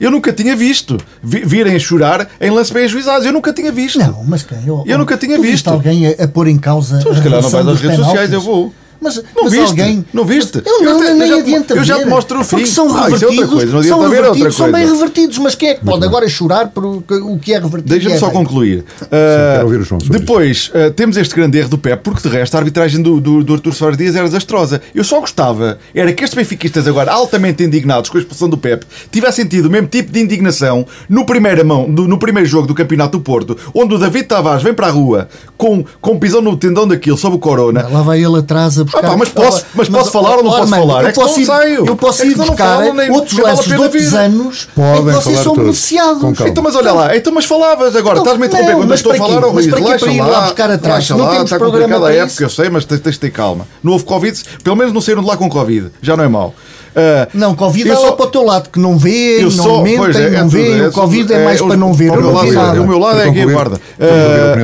Eu nunca tinha visto. Vi- virem a chorar em lances bem ajuizados. Eu nunca tinha visto. Não, mas quem? Eu, Eu nunca tinha visto. alguém a, a pôr em causa. Tu, a se calhar não vais às redes sociais, penaltis? eu vou. Mas, Não mas viste? alguém. Não viste? Eu não, Eu nem eu já- adianta eu já te mostro o Porque fim. são Ah, é revertidos. coisa, não são revertidos, são bem coisa. revertidos. Mas quem é que pode agora chorar por o, que- é revertido? Deixa-me É só concluir. Uh, João sobre depois, uh, temos este grande erro do Pep, porque de resto a arbitragem do, do, do Artur Soares Dias era desastrosa. Eu só gostava, era que estes benfiquistas agora altamente indignados com a expulsão do Pep tivessem tido o mesmo tipo de indignação no primeiro, mão, do- no primeiro jogo do Campeonato do Porto, onde o David Tavares vem para a rua com, com pisão no tendão daquilo sob o Corona. Lá vai ele atrás a buscar. Ah, pá, mas posso- mas posso falar ou não posso mano, falar? Eu É que posso ir, saio. eu posso É que ir buscar falo, nem- outros lances de outros anos em Podem que vocês são todos. beneficiados. Então, mas olha lá, então, mas falavas agora, estás-me a interromper quando eu mas estou a para falar, oh, Mas Rui, para Para ir lá buscar atrás? Não temos está programa complicada a para época, eu sei, mas tens, tens de ter calma. Não houve Covid, pelo menos não saíram de lá com Covid, já não é mau. Ah, Não, Covid eu é só- para o teu lado, que não vê, não só- mentem, pois é, é não tudo, vê. é o Covid é mais é, para não ver. o eu meu vi lado, o meu lado é concluir, guarda.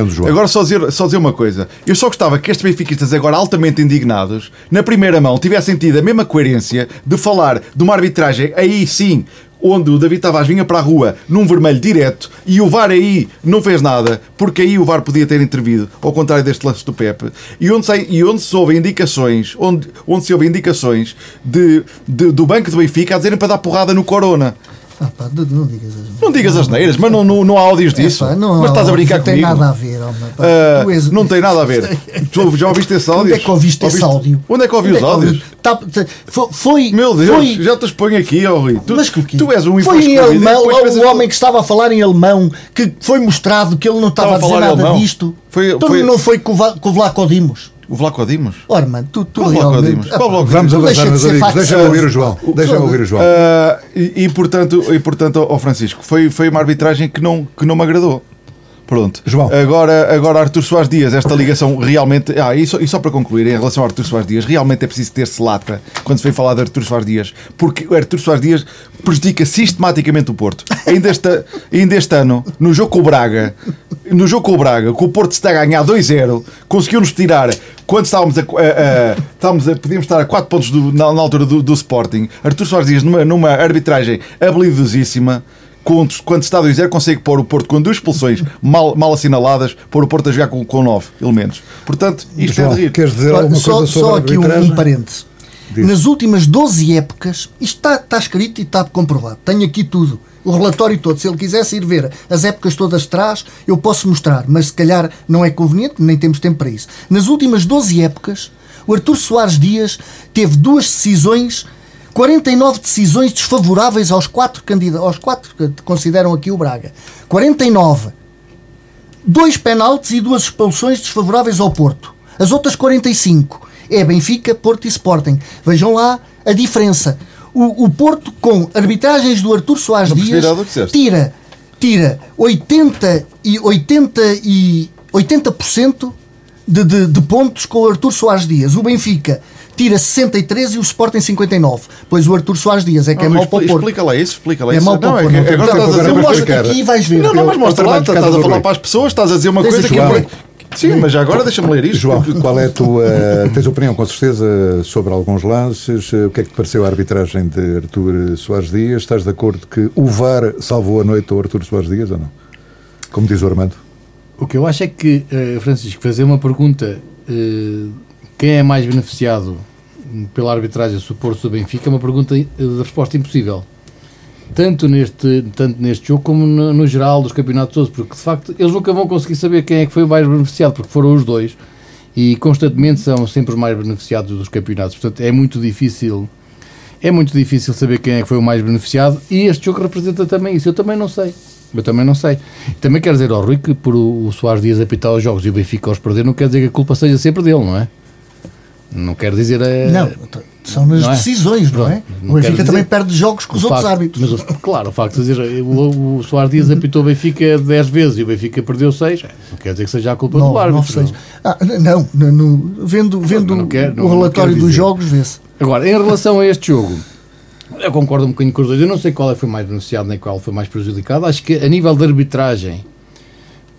João. agora só dizer, só dizer uma coisa. Eu só gostava que estes benfiquistas agora altamente indignados, na primeira mão, tivessem tido a mesma coerência de falar de uma arbitragem aí sim onde o David Tavares vinha para a rua num vermelho direto e o VAR aí não fez nada, porque aí o VAR podia ter intervido, ao contrário deste lance do Pepe, e onde, se, e onde se houve indicações, onde, onde se houve indicações de, de- do banco do Benfica a dizerem para dar porrada no Corona. Ah, pá, não, não digas as Não digas as neiras, mas não, não, não há áudios É, disso. pá, não, mas estás a brincar não tem comigo. nada a ver, homem, pá. Tu és- não tem nada a ver. Tu já ouviste esse áudio? Onde é que ouviste esse áudio? Onde é que ouvi os é que áudios? Tá- tá- fo- foi. Meu Deus, foi, já te exponho aqui, ó Rui. Tu, mas que tu és um Foi em alemão, o homem que estava a falar em alemão, que foi mostrado que ele não estava, Estava a dizer nada disto. Foi- então foi- não foi com o, com o Vlaco Dimos. O Vlaco Dimos? Ora, mano, tu, tu Qual realmente-? Qual Vlaco Vamos avançar, meus amigos. Deixa-me ouvir o João. Deixa-me ouvir o João. Ah, e, e, portanto, e portanto, ó Francisco, foi, foi uma arbitragem que não, que não me agradou. Pronto. João. Agora, agora Artur Soares Dias, esta ligação realmente. Ah, e só, e só para concluir, em relação a Artur Soares Dias, realmente é preciso ter-se lata quando se vem falar de Artur Soares Dias, porque o Artur Soares Dias prejudica sistematicamente o Porto. Ainda este, ainda este ano, no jogo com o Braga, no jogo com o Braga, que o Porto está a ganhar 2-0, conseguiu-nos tirar quando estávamos a, a- a- estávamos a, podíamos estar a 4 pontos do- na, na altura do, do Sporting. Artur Soares Dias, numa, numa arbitragem habilidosíssima, quando, quando está a 2-0, consegue pôr o Porto com duas expulsões mal, mal assinaladas, pôr o Porto a jogar com, com 9 elementos. Portanto, isto João, é de rir. queres dizer alguma só, coisa sobre só aqui um, um parêntese. Diz. Nas últimas 12 épocas, isto está, está escrito e está comprovado. Tenho aqui tudo. O relatório todo. Se ele quisesse ir ver as épocas todas de trás, eu posso mostrar, mas se calhar não é conveniente, nem temos tempo para isso. Nas últimas 12 épocas, o Artur Soares Dias teve duas decisões, 49 decisões desfavoráveis aos quatro candidatos, aos quatro que consideram aqui o Braga. 49 dois penaltis e duas expulsões desfavoráveis ao Porto. As outras 45 é Benfica, Porto e Sporting. Vejam lá a diferença. O, o Porto, com arbitragens do Artur Soares Não Dias, tira, tira 80 e 80 e 80% de, de, de pontos com o Artur Soares Dias. O Benfica tira 63 e o Sporting 59. Pois o Artur Soares Dias é que é Ah, mau para o Porto. Explica lá isso, explica lá É isso. mau para o não, é Porto. agora estás a dizer explicar. aqui e vais ver. Não, não, mas mostra lá, estás a falar para as pessoas, estás a dizer uma coisa que é. Sim, mas já agora deixa-me ler isto. João, qual é a tua. Tens opinião com certeza sobre alguns lances? O que é que te pareceu a arbitragem de Artur Soares Dias? Estás de acordo que o VAR salvou a noite ao Artur Soares Dias ou não? Como diz o Armando? O que eu acho é que, eh, Francisco, fazer uma pergunta eh, quem é mais beneficiado pela arbitragem suporte do Benfica é uma pergunta eh, de resposta impossível. Tanto neste, tanto neste jogo como no, no geral dos campeonatos todos, porque de facto eles nunca vão conseguir saber quem é que foi o mais beneficiado, porque foram os dois e constantemente são sempre os mais beneficiados dos campeonatos. Portanto, é muito difícil. É muito difícil saber quem é que foi o mais beneficiado e este jogo representa também isso. Eu também não sei. Eu também não sei. Também quero dizer ao Rui que por o, Soares Dias apitar os jogos e o Benfica os perder, não quer dizer que a culpa seja sempre dele, não é? Não quer dizer. eh, Não, são nas não é? decisões, não é? Não O Benfica também perde jogos com os o outros facto- árbitros. Mas, claro, o facto de dizer o, o Soares Dias apitou o Benfica 10 vezes e o Benfica perdeu 6, não quer dizer que seja a culpa do árbitro. seis. Ah, não, no, no- vendo, vendo não não- o não relatório dos jogos, vê-se. Agora, em relação a este jogo, eu concordo um bocadinho com os dois. Eu não sei qual é foi mais beneficiado nem qual foi mais prejudicado. Acho que a nível de arbitragem,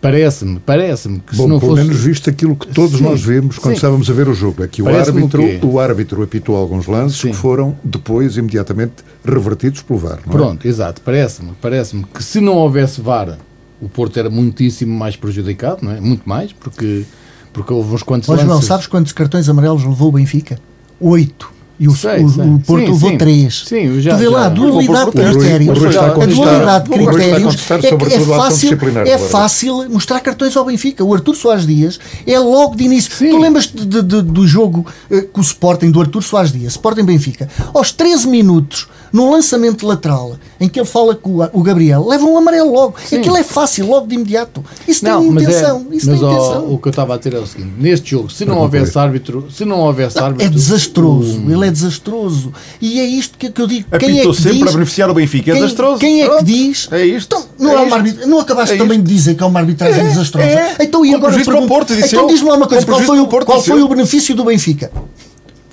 parece-me, parece-me que se Bom, não pelo fosse. menos visto aquilo que todos Sim, nós vimos quando sim. estávamos a ver o jogo. É que o Parece-me árbitro, o árbitro apitou alguns lances Sim. que foram depois imediatamente revertidos pelo VAR. Não é? Pronto, exato. Parece-me parece que se não houvesse VAR, o Porto era muitíssimo mais prejudicado, não é? Muito mais, porque, porque houve uns quantos João, lances. sabes quantos cartões amarelos levou o Benfica? Oito. E o, Sei, o- sei. o Porto Sim, levou sim. três. Sim, já- tu vê lá, a dualidade de critérios. a dualidade de critérios é, é fácil, é fácil mostrar cartões ao Benfica. O Artur Soares Dias é logo de início. Sim. Tu lembras de, de- de- do jogo eh, com o Sporting, do Artur Soares Dias, Sporting Benfica, aos 13 minutos, num lançamento lateral, em que ele fala com o, Gabriel, leva um amarelo logo. Aquilo é fácil, logo de imediato. Isso tem mas é- intenção. isso mas tem ó, intenção. o que eu estava a dizer é o seguinte: neste jogo, se não Para houvesse árbitro, se não houvesse árbitro, É desastroso, o- ele é desastroso. E é isto que, que eu digo. Quem é Apitou que sempre diz, a beneficiar o Benfica. É quem, desastroso. Quem é que diz? É isto. Então, não, É é isto. arbitra- não acabaste É também isto. de dizer que é uma arbitragem É, desastrosa? é. Então, e agora para pergunto- Porto, disse então eu. diz-me lá uma coisa: qual, foi o, para qual foi o benefício do Benfica?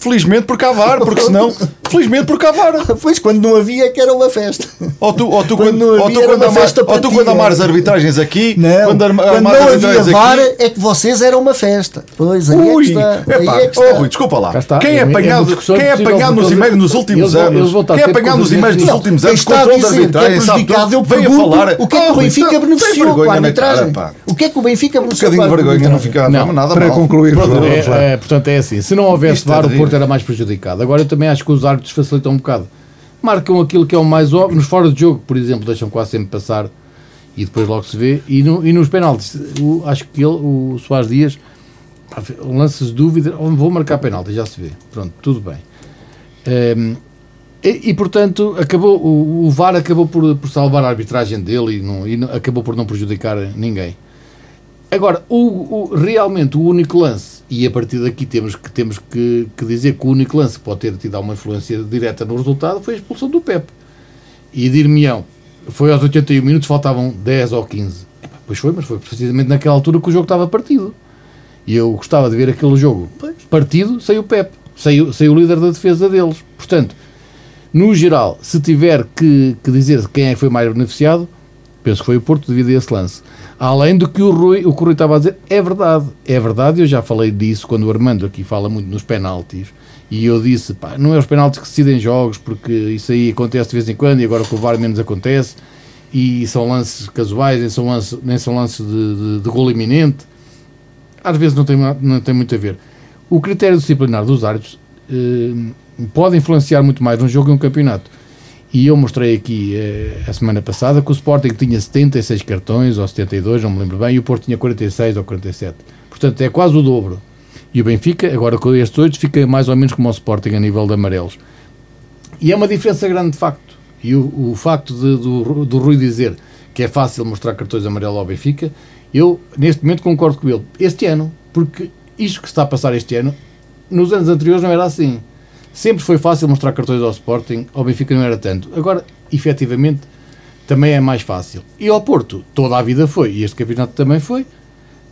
Felizmente porque há VAR, porque senão Felizmente por cavar. Pois, quando não havia, que era uma festa. Ou tu, ou tu Quando quando, ou havia, tu quando, uma ama- festa ou para tu quando é. amares arbitragens aqui, Não, quando, arma- quando não havia VAR, aqui, é que vocês eram uma festa. Pois, aí Ui, é que está. Epá, é que oh, está. Rui, desculpa lá. Está. Quem é É apanhado, discussão quem é apanhado nos e-mails nos eles últimos vão- anos? eles Quem é apanhado nos e-mails nos últimos anos? está a Controle é arbitragem, sabe. Vem a falar. o que é que Oh, o Benfica Rui, tem beneficiou com a vergonha na cara, arbitragem. O que é que o Benfica Um beneficiou bocadinho com de a vergonha não arbitragem? fica Não, nada para mal. concluir, vamos lá. É, é, portanto, é assim. Se não houvesse Isto é VAR, o terrível. Era mais prejudicado. Agora eu também acho que os árbitros facilitam um bocado. Marcam aquilo que é o mais óbvio. Nos fora de jogo, por exemplo, deixam quase sempre passar e depois logo se vê. E, no- e nos penaltis, o- acho que ele, o Soares Dias, lances de dúvida, "Oh, vou marcar penalti, já se vê. Pronto, tudo bem. Ehm, e, e, portanto, acabou, o, o VAR acabou por, por salvar a arbitragem dele e, não- e acabou por não prejudicar ninguém. Agora, o, o- realmente o único lance, e a partir daqui temos, que, temos que, que dizer que o único lance que pode ter tido uma influência direta no resultado foi a expulsão do Pep. E dir-me-ão, foi aos 81 minutos, faltavam 10 ou 15. Epá, Pois foi, mas foi precisamente naquela altura que o jogo estava partido. E eu gostava de ver aquele jogo partido sem o Pep, sem, o- sem o líder da defesa deles. Portanto, no geral, se tiver que, que dizer quem é que foi mais beneficiado, penso que foi o Porto devido a esse lance. Além do que o Rui, o Rui estava a dizer, é verdade. É verdade, eu já falei disso quando o Armando aqui fala muito nos penaltis. E eu disse, pá, não é os penaltis que decidem jogos, porque isso aí acontece de vez em quando e agora com o VAR menos acontece. E são lances casuais, nem são lances, nem são lances de, de, de golo iminente. Às vezes não tem, não tem muito a ver. O critério disciplinar dos árbitros eh, pode influenciar muito mais num jogo e um campeonato. E eu mostrei aqui eh, a semana passada que o Sporting tinha 76 cartões, ou 72, não me lembro bem, e o Porto tinha 46 ou 47. Portanto, é quase o dobro. E o Benfica, agora com estes oito, fica mais ou menos como o Sporting a nível de amarelos. E é uma diferença grande de facto. E o, o facto de- do, do Rui dizer que é fácil mostrar cartões amarelos ao Benfica, eu neste momento concordo com ele. Este ano, porque isto que está a passar este ano, nos anos anteriores não era assim. Sempre foi fácil mostrar cartões ao Sporting, ao Benfica não era tanto. Agora, efetivamente, também é mais fácil. E ao Porto, toda a vida foi, e este campeonato também foi.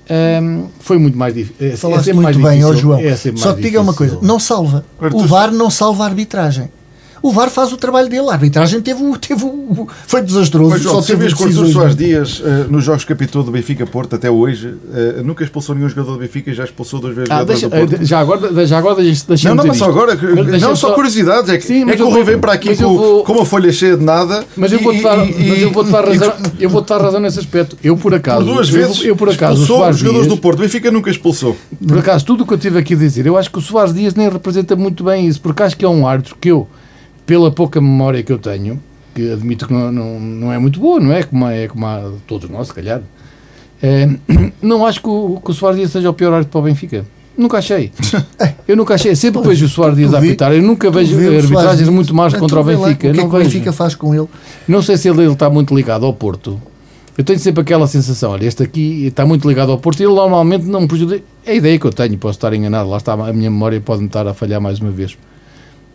Ahm, foi muito mais difícil. É, é Falaste sempre mais muito bem, ó difícil. João. É Só te diga uma coisa: não salva. Arthur- O VAR não salva a arbitragem. O VAR faz o trabalho dele. A arbitragem teve, o- teve foi desastroso. Mas, João, só você teve vês que o Artur decisões. Soares Dias, eh, nos jogos que apitou do Benfica Porto até hoje, eh, nunca expulsou nenhum jogador do Benfica e já expulsou duas vezes Ah, deixa, do Porto. eh, já agora, já agora deixa, Não, não, mas só agora, Mas não só curiosidades, é que, Sim, é que eu o Rui vou- vem para aqui com, eu vou- com uma folha cheia de nada. Mas eu vou-te dar, eu dar razão, eu vou-te dar razão nesse aspecto. Eu por acaso, Por duas eu, vezes eu, por acaso, expulsou os jogadores do Porto. O Benfica nunca expulsou. por acaso, tudo o que eu tive aqui a dizer, eu acho que o Soares Dias nem representa muito bem isso, porque acho que é um árbitro que eu, pela pouca memória que eu tenho, que admito que não, não, não é muito boa, não é? Como é como a todos nós, se calhar. Eh, não acho que o, que o Soares Dias seja o pior árbitro para o Benfica. Nunca achei. Eu nunca achei. Sempre que vejo o Soares Dias a apitar, eu nunca vejo arbitragens muito más Ah, contra o vê lá Benfica. O que é que o. Benfica faz com ele? Não sei se ele, ele está muito ligado ao Porto. Eu tenho sempre aquela sensação, olha, este aqui está muito ligado ao Porto e ele normalmente não me prejudica. É a ideia que eu tenho, posso estar enganado, lá está, a minha memória pode-me estar a falhar mais uma vez.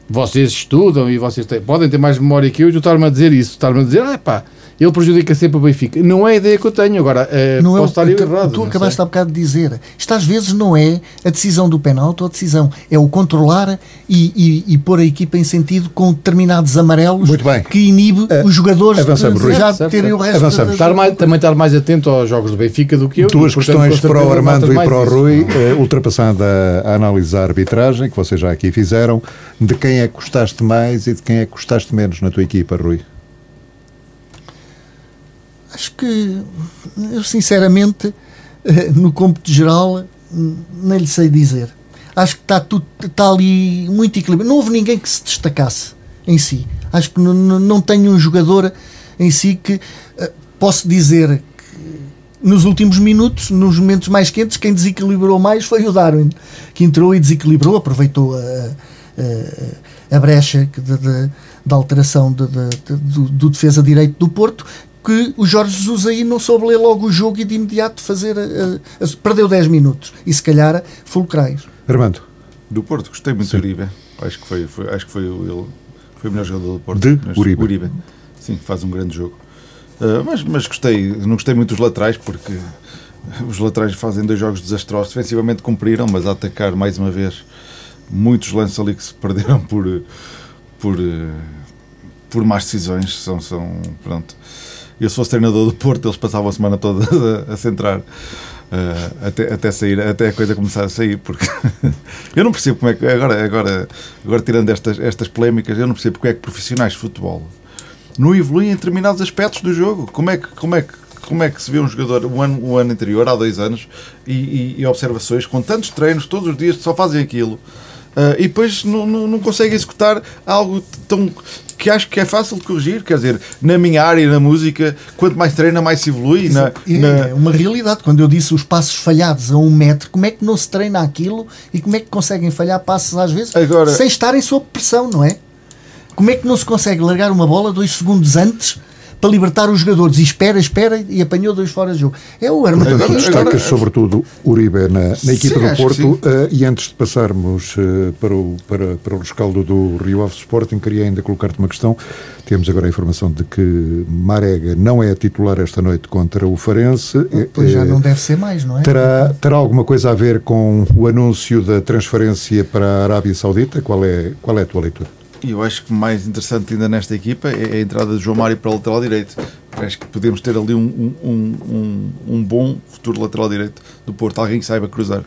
Vocês estudam e vocês têm- podem ter mais memória que eu e tu estar-me a dizer isso, estar-me a dizer, ah pá, ele prejudica sempre o Benfica. Não é a ideia que eu tenho, agora eh, Não é posso o- estar errado. tu não acabaste há bocado de dizer. Isto às vezes não é a decisão do penalti ou a decisão. É o controlar e, e, e pôr a equipa em sentido com determinados amarelos que inibe Eh, os jogadores avançamos, de já Certo, certo, terem o certo. resto Avançamos. Estar mais- também estar mais atento aos jogos do Benfica do que eu. Duas e, portanto, questões para o Armando e para o. Rui, eh, ultrapassando a, a análise da arbitragem, que vocês já aqui fizeram, de quem é que gostaste mais e de quem é que gostaste menos na tua equipa, Rui? Acho que eu sinceramente eh, no cômputo geral nem lhe sei dizer. Acho que está tudo está ali muito equilibrado. Não houve ninguém que se destacasse em si. Acho que não, tenho um jogador em si que eh, posso dizer que nos últimos minutos, nos momentos mais quentes, quem desequilibrou mais foi o Darwin, que entrou e desequilibrou, aproveitou a, a, a brecha da alteração de- de- de- do, do defesa direito do Porto, que o Jorge Jesus aí não soube ler logo o jogo e de imediato fazer. a- a- a- perdeu 10 minutos e se calhar fulcrais. Armando, Do Porto, gostei muito do Uribe. Acho que foi, foi- acho que foi o, ele, foi o melhor jogador do Porto. De Mas- Uribe. Sim, faz um grande jogo. Ah, mas, mas gostei, não gostei muito dos laterais porque os laterais fazem dois jogos desastrosos. Defensivamente cumpriram, mas a atacar mais uma vez muitos lances ali que se perderam por, por, uh, por más decisões. São, são, pronto. Eu se fosse treinador do Porto, eles passavam a semana toda a, a centrar. Uh, até, até sair, até a coisa começar a sair, porque eu não percebo como é que agora, agora, agora tirando estas, estas polémicas, eu não percebo porque é que profissionais de futebol não evoluem em determinados aspectos do jogo. Como é que, como é que, como é que se vê um jogador o ano, o ano anterior, há dois anos, e, e, e observações com tantos treinos todos os dias que só fazem aquilo Uh, e depois não, não, não consegue executar algo tão que acho que é fácil de corrigir. Quer dizer, na minha área, na música, quanto mais treina, mais se evolui. Na, é uma realidade. Quando eu disse os passos falhados a um metro, como é que não se treina aquilo e como é que conseguem falhar passos às vezes Agora, sem estarem sob pressão, não é? Como é que não se consegue largar uma bola dois segundos antes para libertar os jogadores e espera, espera e apanhou dois fora de jogo. É o armador. Destacas sobretudo Uribe na, na equipa do Porto uh, e antes de passarmos uh, para, o, para, para o rescaldo do Rio Ave Sporting, queria ainda colocar-te uma questão. Temos agora a informação de que Marega não é titular esta noite contra o Farense. Pois já eh, não deve ser mais, não é? Terá, terá alguma coisa a ver com o anúncio da transferência para a Arábia Saudita? Qual é, qual é a tua leitura? E eu acho que mais interessante ainda nesta equipa é a entrada de João Mário para o lateral direito. Acho que podemos ter ali um, um, um, um bom futuro lateral direito do Porto, alguém que saiba cruzar.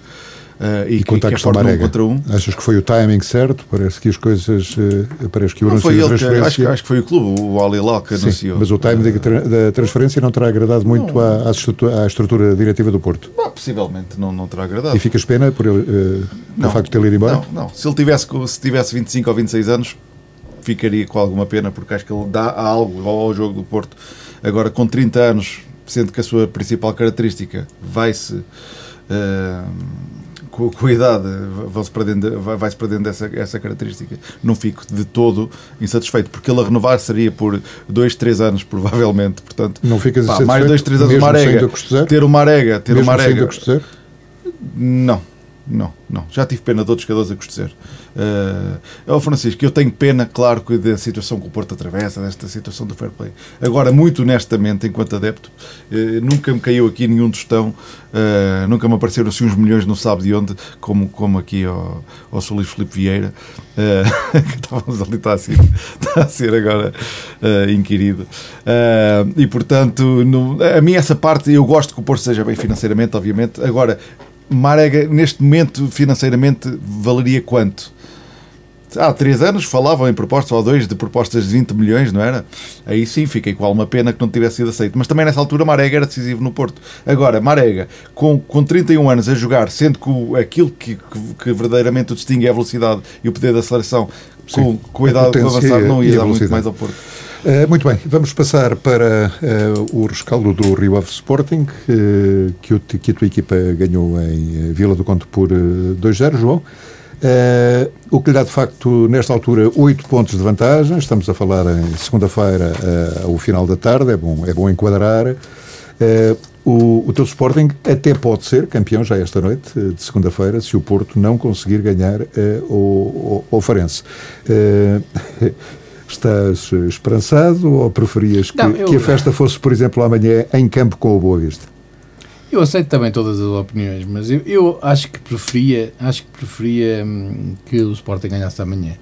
Uh, e, e que, que é forte um contra um. Achas que foi o timing certo? Parece que as coisas. Uh, parece que o anúncio da transferência. acho, que, acho que foi o clube, o Ali Hilal, que anunciou. Mas o timing uh, da transferência não terá agradado muito à, à, estrutura, à, estrutura, diretiva do Porto? Bom, possivelmente não, não terá agradado. E ficas pena por ele, uh, não, o facto de ter ido embora? Não, não. Se ele tivesse, se tivesse 25 ou 26 anos, ficaria com alguma pena, porque acho que ele dá algo ao jogo do Porto. Agora, com 30 anos, sendo que a sua principal característica vai-se. Uh, com, com a idade vai-se perdendo, vai perdendo essa, essa característica. Não fico de todo insatisfeito, porque ele a renovar seria por 2, 3 anos, provavelmente. Portanto, não ficas pá, mais 2, 3 anos uma arega. Ter uma arega, ter mesmo uma arega. Não, não, não. Já tive pena de outros jogadores a custecer. Uh, é o Francisco, eu tenho pena, claro, da situação que o Porto atravessa, desta situação do fair play. Agora, muito honestamente, enquanto adepto, uh, nunca me caiu aqui nenhum tostão, uh, nunca me apareceram assim uns milhões, não sabe de onde, como, como aqui ao, ao Solis Felipe Vieira, que estávamos ali, está a ser, está a ser agora inquirido. e portanto, no, a mim, essa parte, eu gosto que o Porto seja bem financeiramente, obviamente. Agora, Marega, neste momento, financeiramente, valeria quanto? há três anos falavam em propostas, ou dois, de propostas de 20 milhões, não era? Aí sim, fiquei com alguma pena que não tivesse sido aceito. Mas também nessa altura Marega era decisivo no Porto. Agora, Marega, com, com 31 anos a jogar, sendo que o, aquilo que, que, que, verdadeiramente o distingue é a velocidade e o poder da aceleração, com, com a idade avançada, não ia dar muito mais ao Porto. Uh, muito bem, vamos passar para uh, o rescaldo do Rio Ave Sporting, uh, que, que, a tua equipa ganhou em Vila do Conto por 2-0, João. Uh, o que lhe dá, de facto, nesta altura, oito pontos de vantagem. Estamos a falar em segunda-feira, uh, ao final da tarde. É bom, é bom enquadrar. Uh, o, o teu Sporting até pode ser campeão já esta noite, de segunda-feira, se o Porto não conseguir ganhar o, o, o Farense. Estás esperançado ou preferias que, não, eu... que a festa fosse, por exemplo, amanhã em campo com o Boa Vista? Eu aceito também todas as opiniões, mas eu, eu acho que preferia, acho que preferia hum, que o Sporting ganhasse amanhã.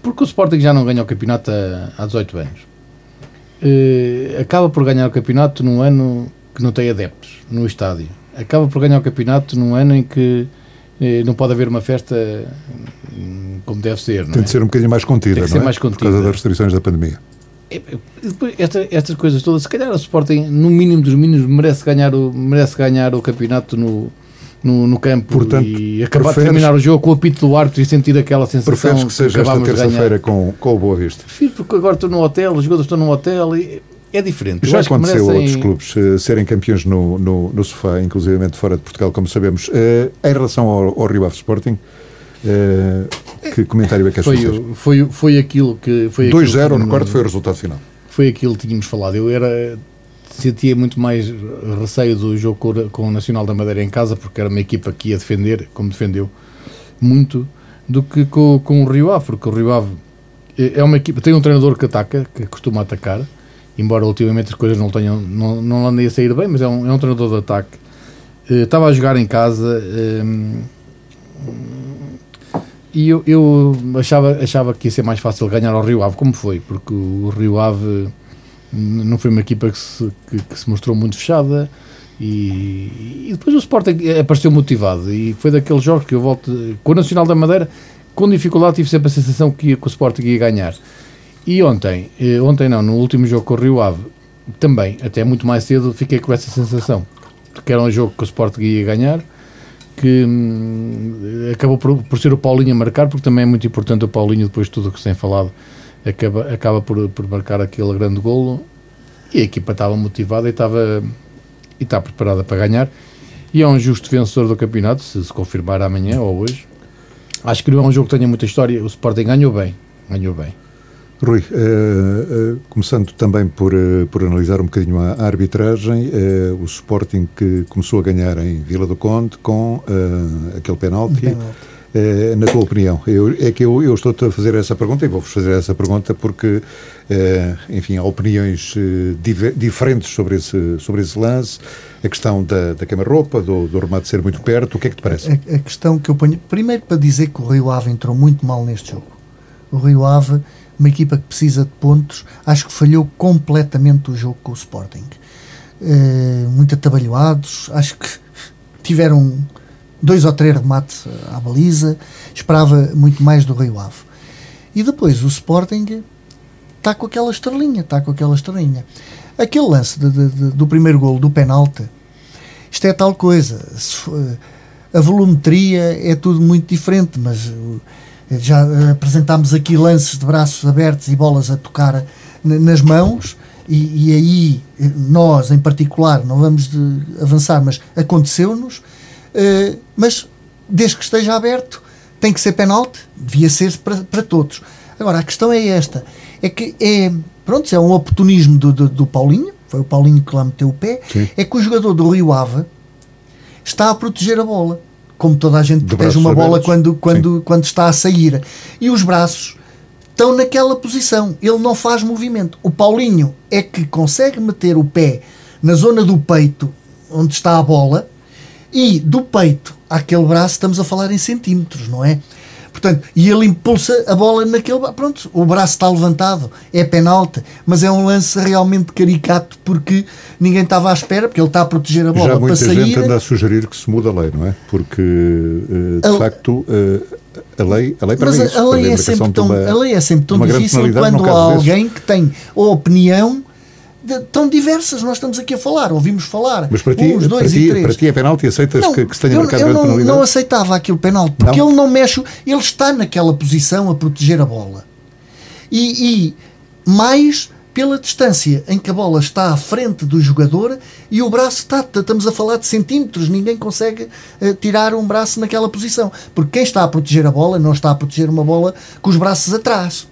Porque o Sporting já não ganha o campeonato há, há 18 anos. Uh, acaba por ganhar o campeonato num ano que não tem adeptos no estádio. Acaba por ganhar o campeonato num ano em que não pode haver uma festa hum, como deve ser. Tem é? de ser um bocadinho mais contida, Tem que ser é? mais contida. Por causa das restrições da pandemia. É, esta, estas coisas todas, se calhar o Sporting, no mínimo dos mínimos, merece ganhar o, merece ganhar o campeonato no, no, no campo Portanto, e acabar de terminar o jogo com o apito do árbitro e sentir aquela sensação preferes que seja esta terça-feira com, com o Boa Vista? Prefiro, porque agora estou no hotel, os jogadores estão no hotel e é diferente. Já aconteceu merecem... outros clubes uh, serem campeões no, no, no sofá, inclusive fora de Portugal, como sabemos. Uh, em relação ao, ao Rio Ave Sporting, Uh, que comentário é que foi, fazer? Foi, foi aquilo que... 2-0, recordo, foi o resultado final. Foi aquilo que tínhamos falado. Eu era sentia muito mais receio do jogo com, com o Nacional da Madeira em casa, porque era uma equipa que ia defender, como defendeu, muito, do que com, com o Rio Ave, porque o Rio Ave é uma equipa, tem um treinador que ataca, que costuma atacar, embora ultimamente as coisas não tenham, não, não andem a sair bem, mas é um, é um treinador de ataque. Uh, estava a jogar em casa, uh, e eu, eu, achava, achava que ia ser mais fácil ganhar ao Rio Ave, como foi, porque o Rio Ave não foi uma equipa que se, que, que se mostrou muito fechada e, e, depois o Sporting apareceu motivado e foi daqueles jogos que eu volto com o Nacional da Madeira com dificuldade tive sempre a sensação que, ia, que o Sporting ia ganhar e ontem, eh, ontem não, no último jogo com o Rio Ave também, até muito mais cedo fiquei com essa sensação que era um jogo que o Sporting ia ganhar que hum, acabou por, por, ser o Paulinho a marcar, porque também é muito importante o Paulinho, depois de tudo o que se tem falado, acaba, acaba por, por marcar aquele grande golo e a equipa estava motivada e estava e está preparada para ganhar e é um justo vencedor do campeonato, se se confirmar amanhã ou hoje. Acho que não é um jogo que tenha muita história, o Sporting ganhou bem, ganhou bem. Rui, uh, uh, começando também por, uh, por analisar um bocadinho a, a arbitragem, o Sporting que começou a ganhar em Vila do Conde com aquele penalti. na tua opinião, eu, é que eu, eu estou a fazer essa pergunta e vou-vos fazer essa pergunta porque, enfim, há opiniões diferentes sobre esse, sobre esse lance, a questão da, da queima-roupa, do, do remate ser muito perto, o que é que te parece? A, a questão que eu ponho, primeiro para dizer que o Rio Ave entrou muito mal neste jogo. O Rio Ave uma equipa que precisa de pontos, acho que falhou completamente o jogo com o Sporting. Uh, muito atabalhoados, acho que tiveram dois ou três remates à baliza, esperava muito mais do Rio Ave. E depois o Sporting está com aquela estrelinha, está com aquela estrelinha. Aquele lance de, de, de, do primeiro golo, do penalti, isto é tal coisa. A volumetria é tudo muito diferente, mas já eh, apresentámos aqui lances de braços abertos e bolas a tocar nas mãos, e, e aí eh, nós, em particular, não vamos de avançar, mas aconteceu-nos. Uh, mas desde que esteja aberto, tem que ser penalti, devia ser para, para todos. Agora, a questão é esta: é que é, pronto, é um oportunismo do, do, do Paulinho, foi o Paulinho que lá meteu o pé, Sim. é que o jogador do Rio Ave está a proteger a bola como toda a gente protege uma bola quando, quando, quando está a sair. E os braços estão naquela posição. Ele não faz movimento. O Paulinho é que consegue meter o pé na zona do peito, onde está a bola, e do peito àquele braço estamos a falar em centímetros, não é? Portanto, e ele impulsa a bola naquele. Pronto, o braço está levantado, é penalti, mas é um lance realmente caricato porque ninguém estava à espera, porque ele está a proteger a bola Já muita para sair. gente anda a sugerir que se muda a lei, não é? Porque, eh, de a... facto, eh, a lei, a lei para mas isso, a, lei é sempre tão, uma, a lei é sempre tão difícil quando há alguém desses. que tem a opinião de, tão diversas. Nós estamos aqui a falar, ouvimos falar. Mas para ti, uns, dois para ti, e três. Para ti é penalti? Aceitas não, que, que se tenha eu, marcado eu não, penalidade? não aceitava aquilo penalti, porque não. ele não mexe, ele está naquela posição a proteger a bola. E, e mais pela distância em que a bola está à frente do jogador e o braço está, estamos a falar de centímetros, ninguém consegue uh, tirar um braço naquela posição, porque quem está a proteger a bola não está a proteger uma bola com os braços atrás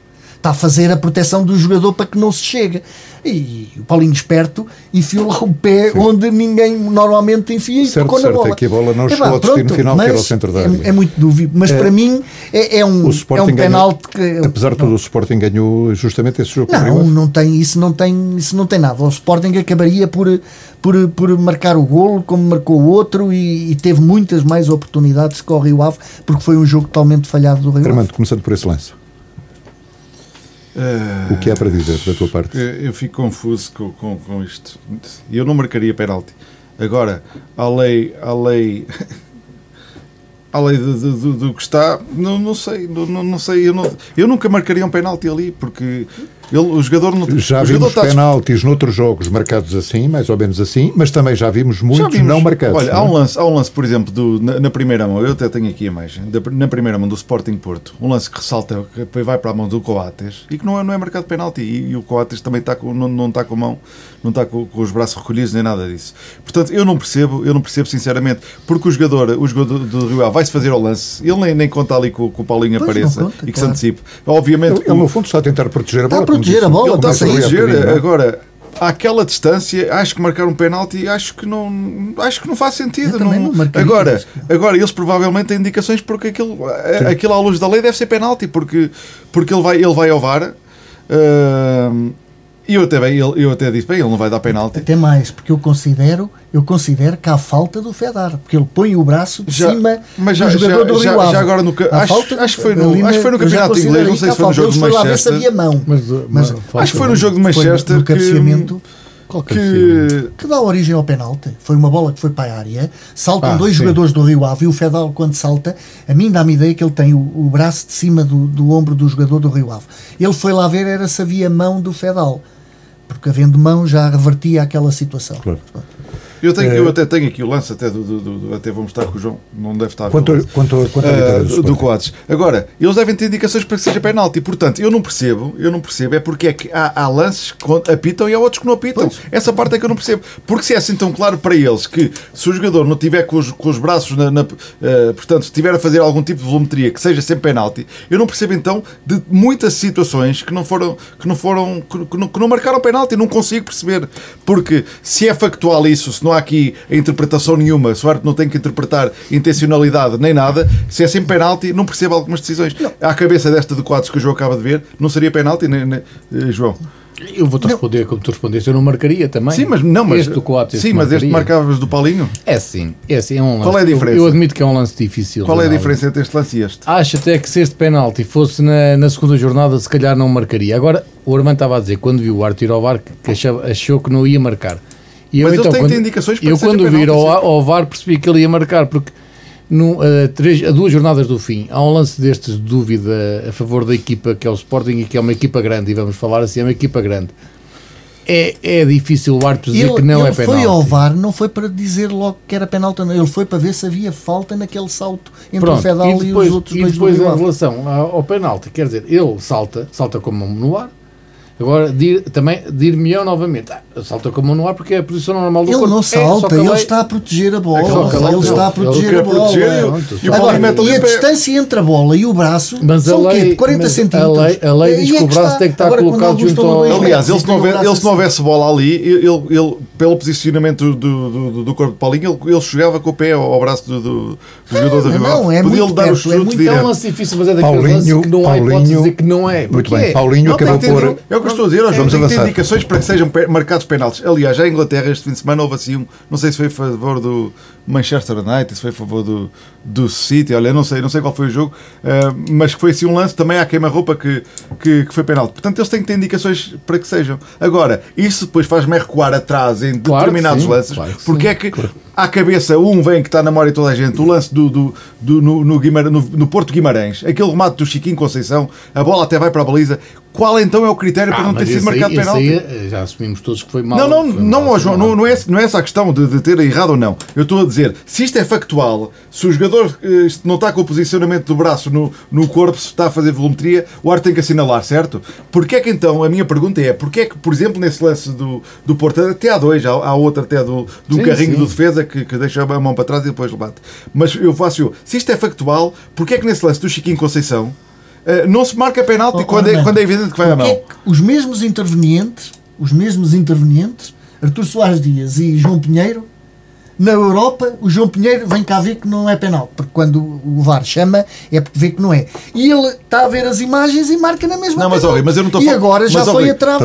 está a fazer a proteção do jogador para que não se chegue. E o Paulinho esperto enfiou lá o pé Sim. onde ninguém normalmente enfia e certo, tocou certo, na bola. É que a bola não é, chegou ao destino final, que era o centro da área. É, é muito dúvida, mas é, para mim é, é um, é um penalti que... Apesar de tudo, o Sporting ganhou justamente esse jogo. Não, não tem, isso, não tem, isso não tem nada. O Sporting acabaria por, por, por marcar o golo, como marcou o outro, e, e teve muitas mais oportunidades que o Rio Ave, porque foi um jogo totalmente falhado do Rio Armando, Ave. começando por esse lance. Uh, o que há para dizer da tua parte? Eu fico confuso com, com, com isto. Eu não marcaria penalti. Agora, a lei, a lei, a lei do, do, do que está, não, não sei, não, não sei. Eu, não, eu nunca marcaria um penalti ali, porque ele, o jogador não, Já o vimos jogador penaltis está... noutros jogos marcados assim, mais ou menos assim, mas também já vimos muitos já vimos, não marcados. Olha, não? Há, um lance, há um lance, por exemplo, do, na, na, primeira mão, eu até tenho aqui a imagem, da, na primeira mão do Sporting Porto, um lance que ressalta, que vai para a mão do Coates e que não é, não é marcado penalti. E, e o Coates também está com, não, não está com a mão, não está com, com, os braços recolhidos nem nada disso. Portanto, eu não percebo, eu não percebo sinceramente, porque o jogador, o jogador do Rio vai-se fazer ao lance, ele nem, nem conta ali com, com o Paulinho pois apareça conta, e que claro. se antecipe. Obviamente, ele, ele, no fundo está a tentar proteger a bola. Proteger a bola, está a proteger. Agora, àquela distância, acho que marcar um penalti, acho que não, acho que não faz sentido. Não, não agora, agora, eles provavelmente têm indicações porque aquilo, aquilo à luz da lei deve ser penalti, porque, porque ele, vai, ele vai ao VAR. Uh, E eu até, bem, eu, eu até disse, bem, ele não vai dar penalti. Até mais, porque eu considero, eu considero que há falta do Fedar, porque ele põe o braço de Já- cima mas já- do jogador já- do já- Rio Ave. já agora no acho- falta- acho que foi no- acho que foi no já campeonato inglês, não sei se foi no jogo de. Manchester. Lá ver se havia mão. Mas, mas, Acho que foi no jogo de Foi no- Manchester no cabeceamento? que que dá origem ao penalti. Foi uma bola que foi para a área, saltam Ah, dois sim. jogadores do Rio Ave e o Fedal, quando salta, a mim dá-me ideia que ele tem o, o braço de cima do, do ombro do jogador do Rio Ave. Ele foi lá ver era se havia mão do Fedal, porque havendo mão já revertia aquela situação. Claro. Eu, tenho, É. eu até tenho aqui o lance, até, do, do- do- até vou mostrar que o João não deve estar a Quanto, quanto, quanto Ah, vitória do do? Coates. Agora, eles devem ter indicações para que seja penalti. Portanto, eu não percebo, eu não percebo, é porque é que há, há lances que apitam e há outros que não apitam. Essa parte é que eu não percebo. Porque se é assim tão claro para eles que se o jogador não tiver com os, com os braços na, na- ah, portanto, se estiver a fazer algum tipo de volumetria que seja sem penalti, eu não percebo então de muitas situações que não foram, que não foram, que, que não, que não marcaram penalti. Não consigo perceber. Porque se é factual isso, se não há aqui a interpretação nenhuma, se o árbitro não tem que interpretar intencionalidade nem nada, se é sem penalti, não percebo algumas decisões. À cabeça desta de quadros que o João acaba de ver, não seria penalti, nem, nem- eh, João? Eu vou-te responder como tu respondeste, eu não marcaria também. Sim, mas não, mas Este do Coates, sim, mas este marcaria. marcavas do Paulinho. É sim, é sim, é um lance. Qual é a diferença? Eu, eu admito que é um lance difícil. Qual é a diferença entre este lance e este? Acho até que se este penalti fosse na, na segunda jornada, se calhar não marcaria. Agora, o Armando estava a dizer, quando viu o ir ao VAR, que achava- achou que não ia marcar. E Mas ele tem que quando, indicações para Eu, quando vi ir penalti, ao, ao VAR, percebi que ele ia marcar, porque no, a, três, a duas jornadas do fim, há um lance destes de dúvida a favor da equipa que é o Sporting e que é uma equipa grande, e vamos falar assim, é uma equipa grande. É, é difícil o árbitro dizer Ele, que não ele é penalti. foi ao VAR, não foi para dizer logo que era penalti, não. ele foi para ver se havia falta naquele salto entre Pronto, o Fedal e, depois, os outros e dois depois do Rio em relação ao, ao penalti, quer dizer, ele salta, salta com a mão no ar. Agora, dir, também dir-me-ão novamente, ah, salta com a mão no ar porque é a posição normal do Ele corpo. não É, só salta, que a ele está a proteger a É bola. lei- ele está a proteger a bola. proteger e e Agora, e a pé. distância entre a bola e o braço Mas são o quê? 40 mas a centímetros. lei- a lei diz é que o braço está. tem que estar colocado junto ao- Aliás, ele se, não não assim. houvesse bola ali, ele, ele- pelo posicionamento do, do, do- do corpo de Paulinho, ele, ele chegava com o pé ao, braço do, do, do jogador da não, rival. é Podia-lhe muito dar o perto, é muito- É um lance difícil, mas é daquele Paulinho- que não há hipótese de que não é. Muito Porque bem, é. Paulinho Não, acabou por. É que estou a dizer, ó, João, Vamos tem avançar. indicações para que sejam marcados penaltis. Aliás, já em Inglaterra este fim de semana houve assim um, não sei se foi a favor do Manchester United, se foi a favor do, do City, olha, não sei, não sei qual foi o jogo, ah, mas que foi assim um lance também à queima-roupa que, que, que foi penalti. Portanto, eles têm que ter indicações para que sejam. Agora, isso depois faz-me recuar atrás em Claro determinados sim, lances, claro que porque sim. é que à cabeça um vem que está na memória de toda a gente, o lance do, do, do- no, no, Guimar- no- no Porto Guimarães, aquele remate do Chiquinho Conceição, a bola até vai para a baliza. Qual então é o critério para Ah, não ter sido marcado aí, esse penalti? aí, eh, já assumimos todos que foi mal. Não, não, não, mal, ó, João, não, não, é, não é essa a questão de, de ter errado ou não. Eu estou a dizer, se isto é factual, se o jogador não está com o posicionamento do braço no, no corpo, se está a fazer volumetria, o árbitro tem que assinalar, certo? Porquê é que então, a minha pergunta é, porquê é que, por exemplo, nesse lance do, do Porto, até há dois, há, há outro até do, do Sim, carrinho sim. do defesa que, que deixa a mão para trás e depois levanta. Mas eu faço, se isto é factual, porquê é que nesse lance do Chiquinho Conceição eh, não se marca penalti Oh, quando, é, Armando, quando é evidente que vai à é mão? que os mesmos intervenientes, os mesmos intervenientes, Artur Soares Dias e João Pinheiro, na Europa, o João Pinheiro vem cá ver que não é penal, porque quando o VAR chama é porque vê que não é. E ele está a ver as imagens e marca na mesma Não, mas, Rui, mas eu não estou a E falar- agora já mas, foi a VAR.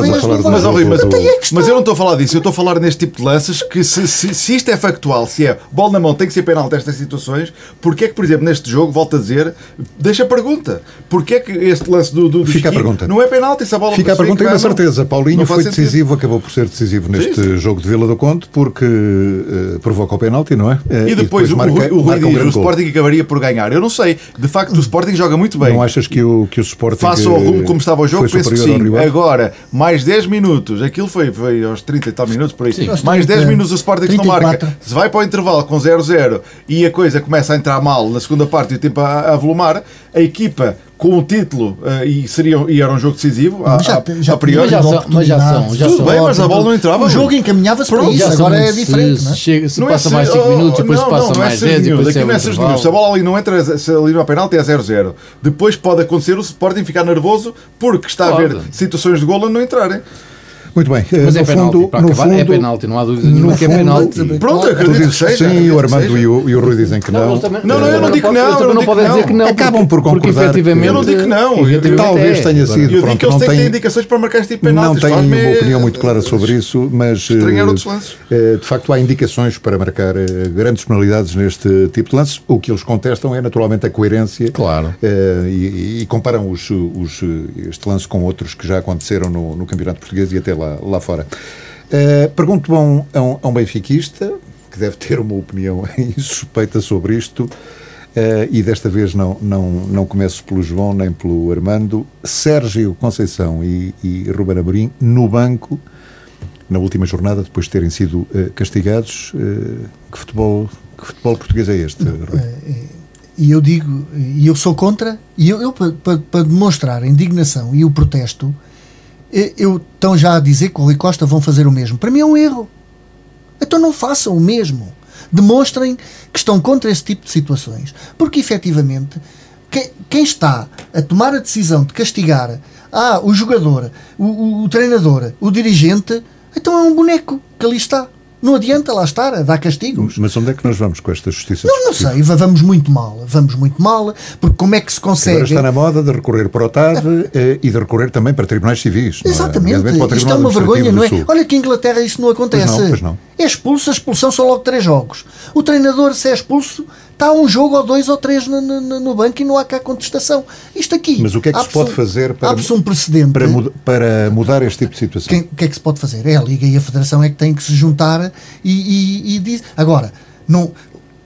Mas, ó, Rui, mas, e mas eu não estou a falar disso, eu estou a falar neste tipo de lances que se, se, se isto é factual, se é bola na mão, tem que ser penal nestas situações, porque é que, por exemplo, neste jogo, volto a dizer, deixa a pergunta, porque é que este lance do, do, do Fica a pergunta. não é penalti, se a bola Fica a pergunta e mão. certeza. Paulinho foi sentido. decisivo, acabou por ser decisivo neste sim. jogo de Vila do Conde porque eh, provoca o penalti, não é? Eh, E depois, o, marca- Rui, o Rui marca um diz, o. Sporting acabaria por ganhar. Eu não sei, de facto o Sporting joga muito bem. Não achas que o, que o Sporting Face ao rumo como estava o jogo, penso que sim. Agora, mais 10 minutos, aquilo foi, foi aos 30 e tal minutos por aí. Sim. Mais 10 30, minutos o Sporting que não marca. 34. Se vai para o intervalo com 0-0 e a coisa começa a entrar mal na segunda parte e o tempo a, a volumar, a equipa com o título eh, e, seria, e era um jogo decisivo, a, Mas já, a, já a priori. Mas já são- mas já são- já Tudo são- bem, mas a bola não entrava, O jogo encaminhava-se para isso, agora é diferente, se, não é? chega- se Não é passa ser- mais 5 oh, minutos, depois não, se passa não, não é mais seis 10 e minutos, depois aqui é não é seis intervalo. minutos. Se a bola ali não entra, se ali no penalti é 0-0. Depois pode acontecer o Sporting ficar nervoso porque está a Pode. ver situações de golo a não entrarem. Muito bem. Mas no é penalti, fundo, para no acabar, é fundo, penalti, não há dúvida nenhuma que é penalti. Pronto, Tu acredito que seja. sim, o Armando e o, e o Rui dizem que não. também- Não, não, eu não digo que não, eu não não podem dizer que não. Acabam por porque concordar efetivamente- Eu não digo que não. Talvez é. tenha sido- eu digo que Pronto, eles não têm, indicações para marcar este tipo de Não penaltis. tenho uma opinião muito clara sobre isso, mas Estranhar eh, outros lances. eh, de facto há indicações para marcar eh, grandes penalidades neste tipo de lances. O que eles contestam é naturalmente a coerência Claro. eh, e, comparam eh, este lance com outros que já aconteceram no, no Campeonato Português e até lá, lá fora. Eh, pergunto a um, a, um, a um benfiquista que deve ter uma opinião insuspeita sobre isto. eh, e desta vez não, não, não começo pelo João nem pelo Armando. Sérgio Conceição e, e Ruben Amorim no banco na última jornada, depois de terem sido eh, castigados. eh, que, futebol, que futebol português é este, Rui? E eu digo, e eu sou contra, e eu, eu para demonstrar a indignação e o protesto, eu estão já a dizer que o Rui Costa vão fazer o mesmo. Para mim é um erro. Então não façam o mesmo. Demonstrem que estão contra esse tipo de situações. Porque efetivamente, quem, quem está a tomar a decisão de castigar ah, o jogador, o, o- o treinador, o dirigente, então é um boneco que ali está. Não adianta lá estar a dar castigos. Mas onde é que nós vamos com esta justiça Não, não sei, va- vamos muito mal. Vamos muito mal, porque como é que se Agora consegue. está na moda de recorrer para o TAD eh, e de recorrer também para tribunais civis. é? Exatamente, o isto é uma vergonha, não é? Olha que em Inglaterra isso não acontece. Pois não, pois não. É expulso, a expulsão são logo três jogos. O treinador, se é expulso, está um jogo ou dois ou três no, no- no banco e não há cá contestação. Isto aqui. Mas o que é que se pode fazer para- um precedente. Para, para mudar este tipo de situação. O que é que se pode fazer? É a Liga e a Federação é que têm que se juntar e, e, e diz. Agora, não,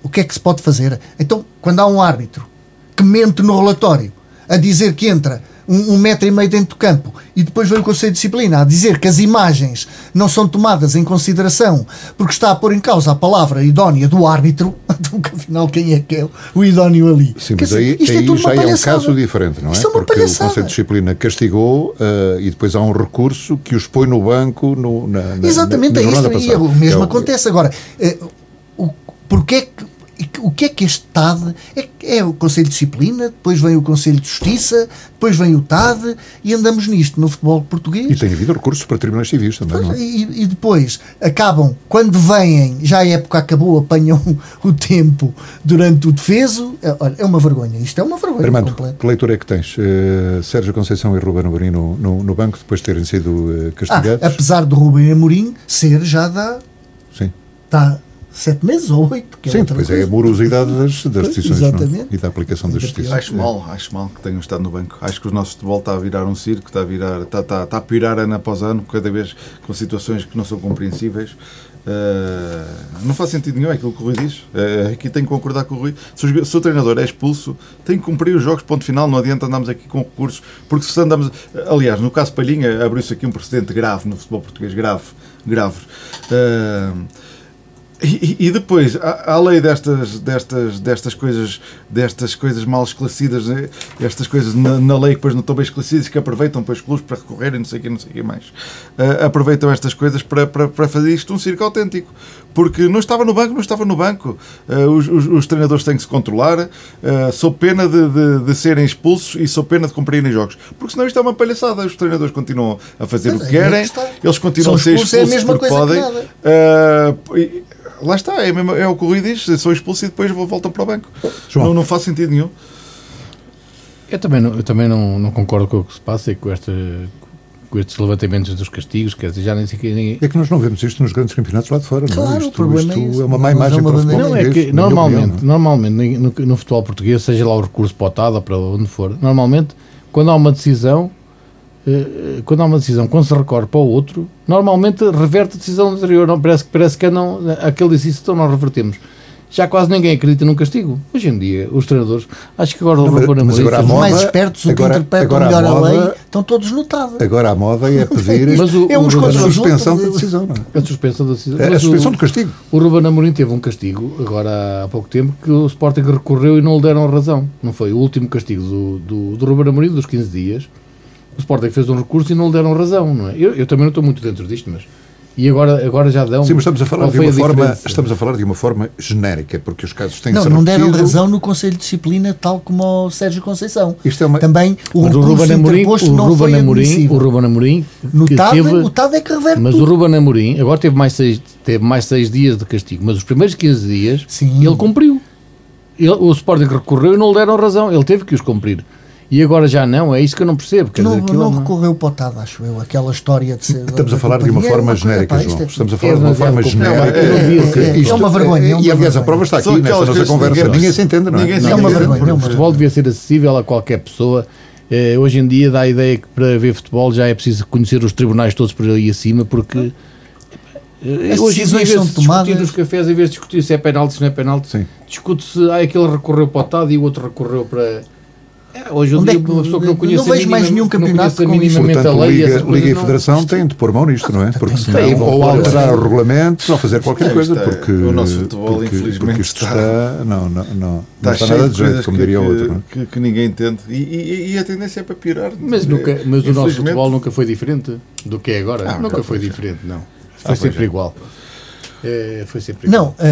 o que é que se pode fazer? Então, quando há um árbitro que mente no relatório a dizer que entra um, um metro e meio dentro do campo e depois vem o Conselho de Disciplina a dizer que as imagens não são tomadas em consideração porque está a pôr em causa a palavra idónea do árbitro, então que afinal quem é que é o idóneo ali? Sim, Quer mas dizer, aí, é aí tudo já é um caso diferente, não é? Isto é uma Porque o palhaçada. Conselho de Disciplina castigou eh, e depois há um recurso que os põe no banco no, na, na, Exatamente, na, é na isso. jornada E passada. o mesmo É o- acontece. Agora, eh, o, porque é que, o que é que este TAD é, é o Conselho de Disciplina, depois vem o Conselho de Justiça, depois vem o TAD e andamos nisto no futebol português. E tem havido recursos para tribunais civis também, não é? E, e depois acabam, quando vêm, já a época acabou, apanham o tempo durante o defeso. É, Olha, é uma vergonha. Isto é uma vergonha Armando, completa. que leitura é que tens? Eh, Sérgio Conceição e Ruben Amorim no, no, no banco depois de terem sido eh, Ah, castigados? apesar do Rubem Amorim ser já dá, Sim, dá sete meses ou oito. Que é Sim outra depois é a coisa. morosidade das, das Pois, decisões não é? exatamente. e da aplicação da Ainda justiça. Acho mal, acho mal que tenham estado no banco. Acho que o nosso futebol está a virar um circo, está a virar, está, está, está a pirar ano após ano, cada vez com situações que não são compreensíveis. Uh, não faz sentido nenhum é aquilo que o Rui diz. Uh, aqui tenho que concordar com o Rui. Se o, se o treinador é expulso, tem que cumprir os jogos, ponto final. Não adianta andarmos aqui com recursos, porque se andamos. Aliás, no caso Palhinha, abriu-se aqui um precedente grave no futebol português grave. grave. Uh, e, e depois, além destas, destas, destas, coisas, destas coisas mal esclarecidas, né? estas coisas na, na lei que depois não estão bem esclarecidas, que aproveitam para os clubes para recorrerem, não sei o que, não sei o que mais, ah, aproveitam estas coisas para, para, para fazer isto um circo autêntico. Porque não estava no banco, não estava no banco. Ah, os, os, os treinadores têm que se controlar, ah, sob pena de, de, de serem expulsos e sob pena de cumprirem jogos. Porque senão isto é uma palhaçada. Os treinadores continuam a fazer Mas o que aí é que querem, eles continuam a ser expulsos, é a porque coisa que lá está, é, mesmo, é o que o Rui diz: sou expulso e depois vou- voltam para o banco. João. Não, não faz sentido nenhum. Eu também, não, eu também não, não concordo com o que se passa e com, esta, com estes levantamentos dos castigos, quer dizer, já nem sei que ninguém. É que nós não vemos isto nos grandes campeonatos lá de fora, não é? Claro, Isto, o problema isto é esse. é uma má é imagem uma para o futebol. Não, é que normalmente, opinião, não normalmente no, no futebol português, seja lá o recurso para o TAD ou para onde for, normalmente, quando há uma decisão, quando há uma decisão, quando se recorre para o outro, normalmente reverte a decisão anterior. Não, parece, que- parece que não, aquele disse isso, então nós revertemos. Já quase ninguém acredita num castigo. Hoje em dia, os treinadores, acho que agora o Ruben Amorim a moda- mais espertos, o que agora- interpretam agora a melhor a, moda- lei, estão todos notados. Agora a moda é pedir Mas o- É uns o a os suspensão da decisão, não é? A suspensão da decisão. A Mas suspensão o- do castigo. O Ruben Amorim teve um castigo, agora há pouco tempo, que o Sporting recorreu e não lhe deram razão. Não foi o último castigo do, do, do Ruben Amorim, dos 15 dias. O Sporting fez um recurso e não lhe deram razão, não é? Eu, eu também não estou muito dentro disto, mas E agora, agora já dão. Sim, mas estamos a falar de uma a forma, diferença? estamos a falar de uma forma genérica, porque os casos têm Não, não deram razão no Conselho de Disciplina, tal como ao Sérgio Conceição. Isto é uma- Também o Mas o recurso Ruben Amorim, interposto o não Ruben foi Amorim, o Ruben Amorim No TAD, teve, o TAD é que reverte mas o tudo. Ruben Amorim agora teve mais seis, teve mais seis dias de castigo, mas os primeiros 15 dias Sim. ele cumpriu. Ele- o Sporting recorreu e não lhe deram razão, ele teve que os cumprir. E agora já não, é isso que eu não percebo. Quer Não, dizer, não não- recorreu para o TAD, acho eu, aquela história de ser. Estamos a falar de uma é forma coisa, genérica, João. é- Estamos a falar É de uma demasiado forma genérica. É, É uma vergonha, é uma E aliás, a prova está aqui São nesta nossa conversa. ninguém- Ninguém se entende, não é? ninguém se Não É uma vergonha, é O futebol devia ser acessível a qualquer pessoa. Eh, hoje em dia dá a ideia que para ver futebol já é preciso conhecer os tribunais todos por ali acima, porque eh, As hoje em dia, em decisões vez são tomadas- nos cafés, em vez de discutir se é penalti, se não é penalti, discute-se, ah, aquele recorreu para o TAD e o outro recorreu para. É, hoje Onde é que- uma pessoa que não não conhece vejo mais nenhum não campeonato conheça com minimamente Portanto, a lei, Liga, essas Liga e não- Federação têm de pôr mão nisto, não é? Porque senão, tem, vão ou alterar o regulamento, ou fazer qualquer coisa, é- porque o nosso futebol, porque, infelizmente, porque isto está- está, não, não, não, não Está está cheio nada de de jeito, como que, diria o que- outro. não é? que, que ninguém entende. E, e- e a tendência é para piorar. Mas, nunca, mas o nosso futebol nunca foi diferente do que é agora. Ah, nunca foi foi, já. diferente, não. Foi pois sempre é. igual. É, foi sempre igual. Não,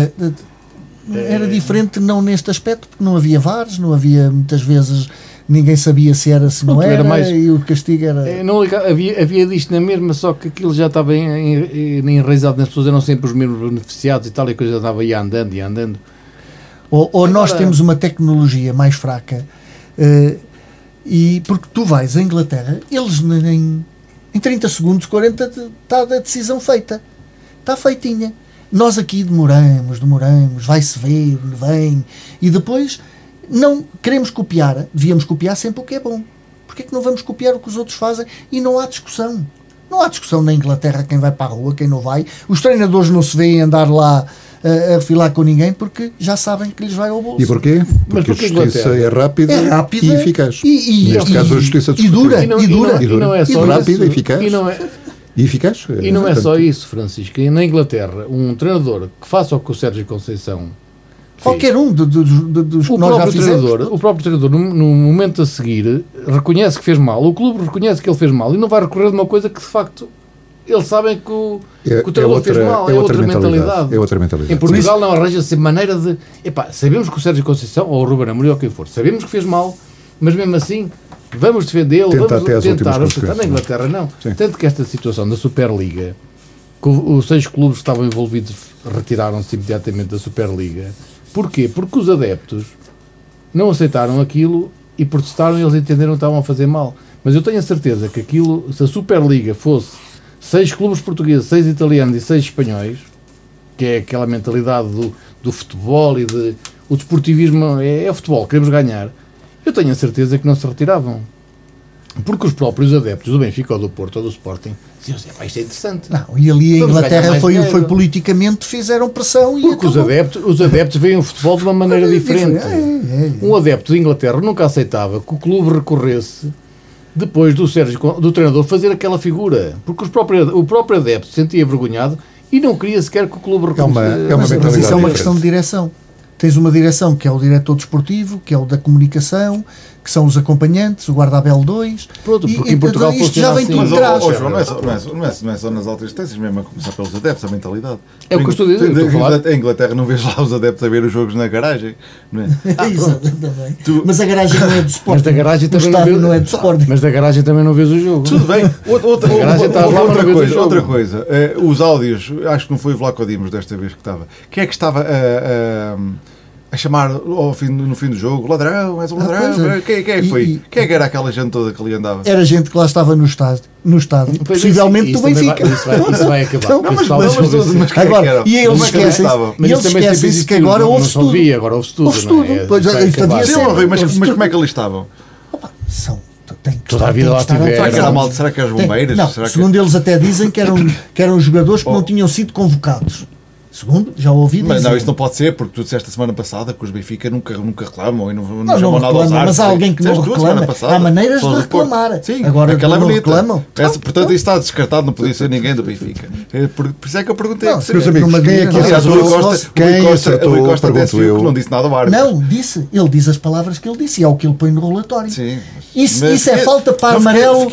era diferente não neste aspecto, porque não havia VARs, não havia muitas vezes ninguém sabia se era, se não era, era mais- e o castigo era. É, não liga- havia, havia disto na mesma, só que aquilo já estava en- en- enraizado nas pessoas, eram sempre os mesmos beneficiados e tal, e a coisa andava ia andando e andando. Ou, ou nós Agora- temos uma tecnologia mais fraca, eh, e porque tu vais à Inglaterra, eles nem, em 30 segundos, 40, está a decisão feita. Está feitinha. Nós aqui demoramos, demoramos, vai-se ver, vem, e depois não queremos copiar, devíamos copiar sempre o que é bom. Porquê é que não vamos copiar o que os outros fazem? E não há discussão. Não há discussão na Inglaterra quem vai para a rua, quem não vai. Os treinadores não se veem andar lá a, a refilar com ninguém porque já sabem que lhes vai ao bolso. E porquê? Porque a porquê justiça Inglaterra? é rápida, É rápida e eficaz. e- e- Neste e- caso, a justiça e dura. E não, E dura. e não é E só. Rápido, eficaz. E não é, E eficaz. e não é só isso, Francisco. E na Inglaterra, um treinador que faça o que o Sérgio Conceição Qualquer um do- do- do- dos que o nós já próprio, fizemos. treinador, o próprio treinador, no, no momento a seguir, reconhece que fez mal. O clube reconhece que ele fez mal e não vai recorrer de uma coisa que de facto eles sabem que o, É, que o treinador fez mal. É, outra mentalidade. É outra mentalidade. Em Portugal não arranja-se maneira de. Epá, sabemos que o Sérgio Conceição, ou o Ruben Amorim, ou quem for, sabemos que fez mal, mas mesmo assim vamos defendê-lo, vamos até tentar. Tentar. Na consequências, Inglaterra não. Sim. Tanto que esta situação da Superliga, que os seis clubes que estavam envolvidos retiraram-se imediatamente da Superliga. Porquê? Porque os adeptos não aceitaram aquilo e protestaram e eles entenderam que estavam a fazer mal. Mas eu tenho a certeza que aquilo, se a Superliga fosse seis clubes portugueses, seis italianos e seis espanhóis, que é aquela mentalidade do, do futebol e de. O desportivismo é, é futebol, queremos ganhar. Eu tenho a certeza que não se retiravam. Porque os próprios adeptos do Benfica ou do Porto ou do Sporting diziam assim, "Pá, isto é interessante. Não, e ali a Inglaterra foi, dinheiro. foi politicamente, fizeram pressão e Porque os adeptos, os adeptos veem o futebol de uma maneira É diferente. é, é. Um adepto de Inglaterra nunca aceitava que o clube recorresse depois do Sérgio, do treinador fazer aquela figura, porque os próprios, o próprio adepto se sentia envergonhado e não queria sequer que o clube É uma- reconhecesse. é uma Mas, mas isso é uma questão de direção. Tens uma direção que é o diretor desportivo, que é o da comunicação, que são os acompanhantes, o guarda-abel 2. Pronto, e, porque em e, Portugal isto já vem assim. tudo Mas, de ó, trás. ó, João, não é, só, não, é, só- não, é, não é só nas altas distâncias, mesmo a começar pelos adeptos, a mentalidade. É o que eu estou a dizer. Em Inglaterra não vês lá os adeptos a ver os jogos na garagem. Não é? Exatamente. Tu- Mas a garagem não é do Sporting. Mas da garagem o também não, estádio vê- não é do Sporting. Mas da garagem também não vês o jogo. Tudo bem. Outra, outra, A garagem está lá, mas outra não vês o coisa, outra coisa. Eh, os áudios, acho que não foi o Vlaco Dimos desta vez que estava. Quem é que estava a, a, a chamar ao fim, no fim do jogo? Ladrão, és um Ah, ladrão. é. quem, quem é que E- foi? e- quem é que era aquela gente toda que ali andava? Era gente que lá estava no estádio, no estádio Pois possivelmente isso- do Benfica. vai- Isso vai, isso vai acabar. Não, porque mas- mas- é Agora, e eles é esquecem e eles esquecem-se que agora não- não ouve-se só tudo. via, agora ouve-se tudo. Ouve-se não é? tudo. Pois, mas, mas como é que ali estavam? Opa, são, tem que Toda a estar- vida tem lá que estar tiveram. Será que era mal? Será que eram Tem- bombeiros? Não, Será que- segundo eles até dizem que eram, que eram jogadores que Oh. não tinham sido convocados. Segundo, já ouvi dizer. Mas não, isso não pode ser, porque tu disseste a semana passada que os Benfica nunca, nunca reclamam e não, não, Não, não chamam nada aos árbitros. mas há alguém que não reclama. passada, Há maneiras de reclamar. Sim, Agora aquela é não bonita. reclamam. Essa, portanto, isso está descartado, não podia ser ninguém do Benfica. É por, por isso é que eu perguntei. Não, Meus amigos, Numa quem é que acertou? Rui Costa, o Quem Rui Costa, Rui Costa pergunto eu. que não disse nada ao árbitro. Não, disse. Ele diz as palavras que ele disse e é o que ele põe no relatório. Sim. Isso, isso é falta para amarelo.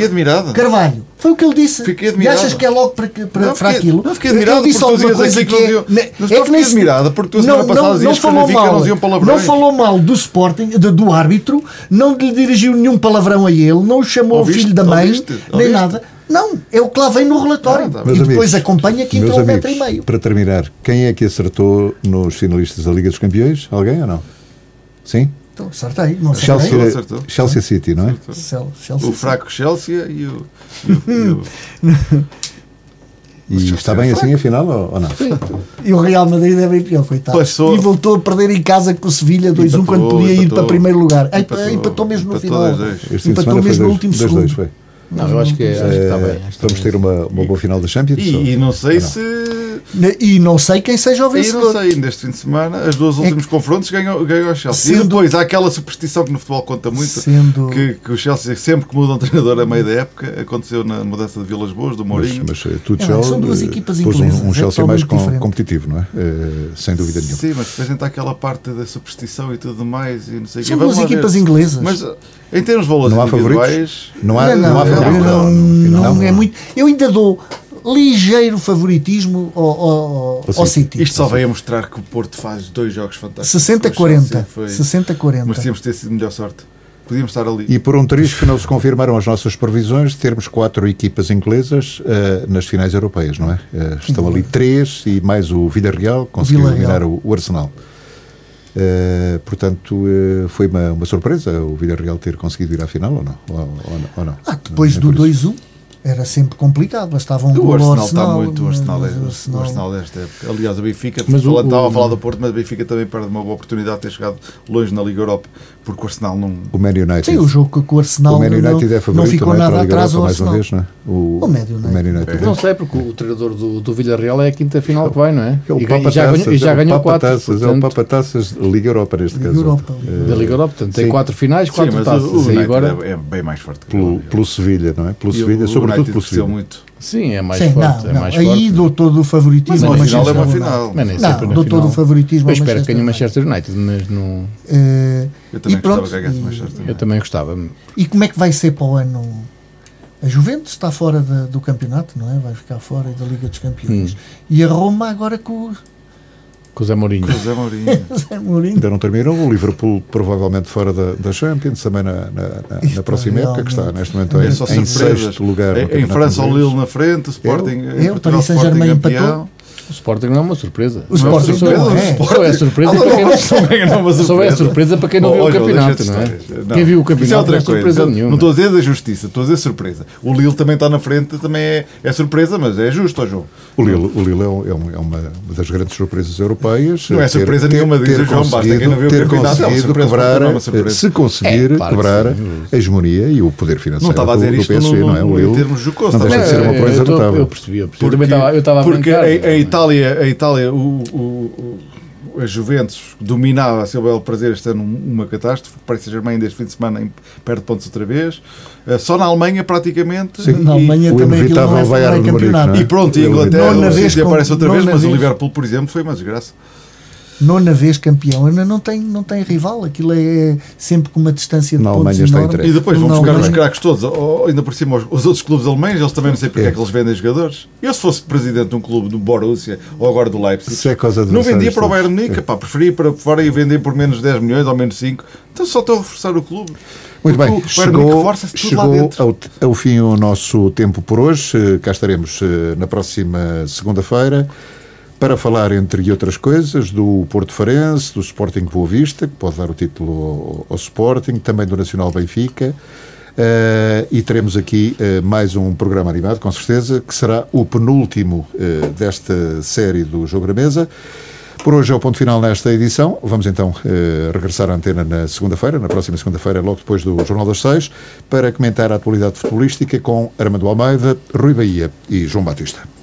Carvalho. Foi o que ele disse. Fiquei e admirado. achas que é logo para, para, Não, para aquilo? não, fiquei admirado Ele disse tu coisa que que não é. Não, é que nem admirada porque tu a semana não, passada não, que falou Benfica mal, não palavrões. não falou mal do Sporting, de- do árbitro, não lhe dirigiu nenhum palavrão a ele, não o chamou o Ouviste? filho da mãe, Ouviste? nem Ouviste? nada. Não, é o que lá vem no relatório. Ah, tá e depois amigos, acompanha que entrou um amigos, metro e meio. Para terminar, quem é que acertou nos finalistas da Liga dos Campeões? Alguém ou não? Sim? Então, acertei, não acertei. Chelsea, acertou. Chelsea City, não é? Chel- Chelsea. O fraco Chelsea e o. e o- e E está é bem fraco. assim afinal ou, ou não? E o Real Madrid é bem pior, coitado. Passou. E voltou a perder em casa com o Sevilha 2-1 Empatou, quando podia ir empatou. para primeiro lugar. Empatou, Empatou, empatou mesmo no final. 2-2. Este fim de Empatou mesmo no último dois- segundo. dois, foi. Não, eu acho que, acho que está bem. Acho Vamos ter uma, uma boa final da Champions? ou- E, não sei se. E não sei quem seja o E não vencedor. sei, neste fim de semana, as duas últimos confrontos ganham, ganham o Chelsea. E Sendo- depois há aquela superstição que no futebol conta muito. Sendo- Que, que o Chelsea, sempre que muda um treinador a meio da época, aconteceu na mudança de Vilas Boas, do Mas, Mourinho. mas eh, tudo É, já são duas equipas pôs inglesas, um, um é Chelsea mais totalmente com- competitivo, não é? Eh, sem dúvida nenhuma. Sim, mas depois entra aquela parte da superstição e tudo mais. E não sei. São duas lá ver. equipas inglesas. Mas eh, em termos de valores Não há individuais. favoritos? Não há, não, não, há não, favoritos? não, não, não, não. é muito. Eu ainda dou ligeiro favoritismo ao, ao, ao City. Isto só veio a mostrar que o Porto faz dois jogos fantásticos. 60-40. O Chelsea foi- 60-40. Mas tínhamos de ter sido melhor sorte. Podíamos estar ali. E por um trisco não se confirmaram as nossas previsões de termos quatro equipas inglesas eh, nas finais europeias, não é? Eh, estão ali três e mais o Villarreal conseguiu Villarreal. eliminar o, o Arsenal. Eh, portanto, eh, foi uma, uma surpresa o Villarreal ter conseguido ir à final ou não? Ou, ou não, ou não? Ah, depois Nem do por isso. 2-1 era sempre complicado, bastava um O gol ao Arsenal está Arsenal. muito. O Arsenal, é, o o Arsenal- Arsenal desta época. Aliás, o Benfica, Mas o- estava a o- falar do Porto, mas o Benfica também perde uma boa oportunidade de ter chegado longe na Liga Europa, porque o Arsenal não. O Man United. Sim, o jogo com o Arsenal o Man United não, é não favorito ficou não é, para nada a Liga atrás mais uma vez, não é? O, O Man United. United. Não sei, porque o treinador do, do Villarreal é a quinta final que vai, não é? É o E, Papa já ganhou, e já Taças, é o ganhou Papa quatro. Taças, é o portanto, Papa Taças Liga Europa neste caso. Europa. Eh, da Liga Europa, portanto, tem Sim. quatro finais, Sim, quatro mas taças. o, o e agora, é, é bem mais forte que o pelo, pelo Sevilha, não é? Pelo Sevilha, o, sobretudo pelo Sevilha. muito. Sim, é mais Sim, forte. não, é não. mais Aí forte. dou todo o favoritismo Mas ao uma Manchester final é uma United. final. Mas nem sempre Não, na dou final. todo o favoritismo Eu ao espero que ganhe o Manchester Manchester United, mas não. Eh, Eu também e gostava pronto, que ganhasse e- Manchester. Eu também gostava. E como é que vai ser para o ano? A Juventus está fora da- do campeonato, não é? Vai ficar fora da Liga dos Campeões. Hum. E a Roma agora com o Com o Zé Mourinho. José Mourinho. Zé Mourinho. Ainda não terminou. O Liverpool provavelmente fora da, da Champions, também na, na, na- na próxima época, que está neste momento É em, só em sexto lugar. no Em, França, o. Lille na frente, o Sporting. em eu, Portugal, Paris Saint-Germain Sporting campeão. empatou. O Sporting não é uma surpresa. O Sporting só, não é. só é surpresa para quem Não nenhuma Só é surpresa para quem não viu o campeonato, não é? Quem viu o Isso é campeonato outra não é surpresa coisa. nenhuma. Não estou a dizer da justiça, estou a dizer surpresa. O Lille também está na frente, também é, é surpresa, mas é justo, ó João. O Lille, o Lille é, um- é um- é uma, das grandes surpresas europeias. Não é surpresa ter- nenhuma, diz ter o João, basta conseguido- quem não viu o ter campeonato, é uma conseguido surpresa, quebrar, porque não é se conseguir É, quebrar sim. a hegemonia e o poder financeiro Não estava a dizer do isto PSG, no- não é? O Lille termos jocosos, não deixa estava de ser uma É, coisa notável. Eu percebi, eu percebi. Eu estava eu estava a porque brincar. a, a Itália, a Itália, o, o, o- a Juventus dominava a seu belo prazer este ano uma catástrofe. O Paris Saint-Germain deste fim de semana em- perde pontos outra vez. Eh, Só na Alemanha praticamente. Sim. E- Na Alemanha o também aquilo inevitável não é, vai não ao é campeonato. não é? E pronto, e a Inglaterra City com- aparece outra vez, nona mas o. Liverpool, por exemplo, foi uma desgraça. Nona vez campeão, ainda não tem, não tem rival. Aquilo é sempre com uma distância de Na pontos enorme. E depois vão buscar os Alemanha- craques todos, ou, ainda por cima os, os outros clubes alemães, eles também não sei porque é, É. que eles vendem jogadores. Eu se fosse presidente de um clube do Borussia ou agora do Leipzig, Se é causa de não vendia para o Bayern. Munique, pá, preferia ir para fora e vender por menos 10 milhões ou menos 5. Então só estão a reforçar o clube. Muito Porque bem, chegou, força-se tudo lá chegou dentro. ao, ao fim o nosso tempo por hoje. Cá estaremos eh, na próxima segunda-feira para falar, entre outras coisas, do Porto Farense, do Sporting Boa Vista, que pode dar o título ao, ao Sporting, também do Nacional Benfica. Eh, e teremos aqui eh, mais um programa animado, com certeza, que será o penúltimo eh, desta série do Jogo da Mesa. Por hoje é o ponto final nesta edição. Vamos então regressar à antena na segunda-feira, na próxima segunda-feira, logo depois do Jornal das Seis, para comentar a atualidade futebolística com Armando Almeida, Rui Bahia e João Batista.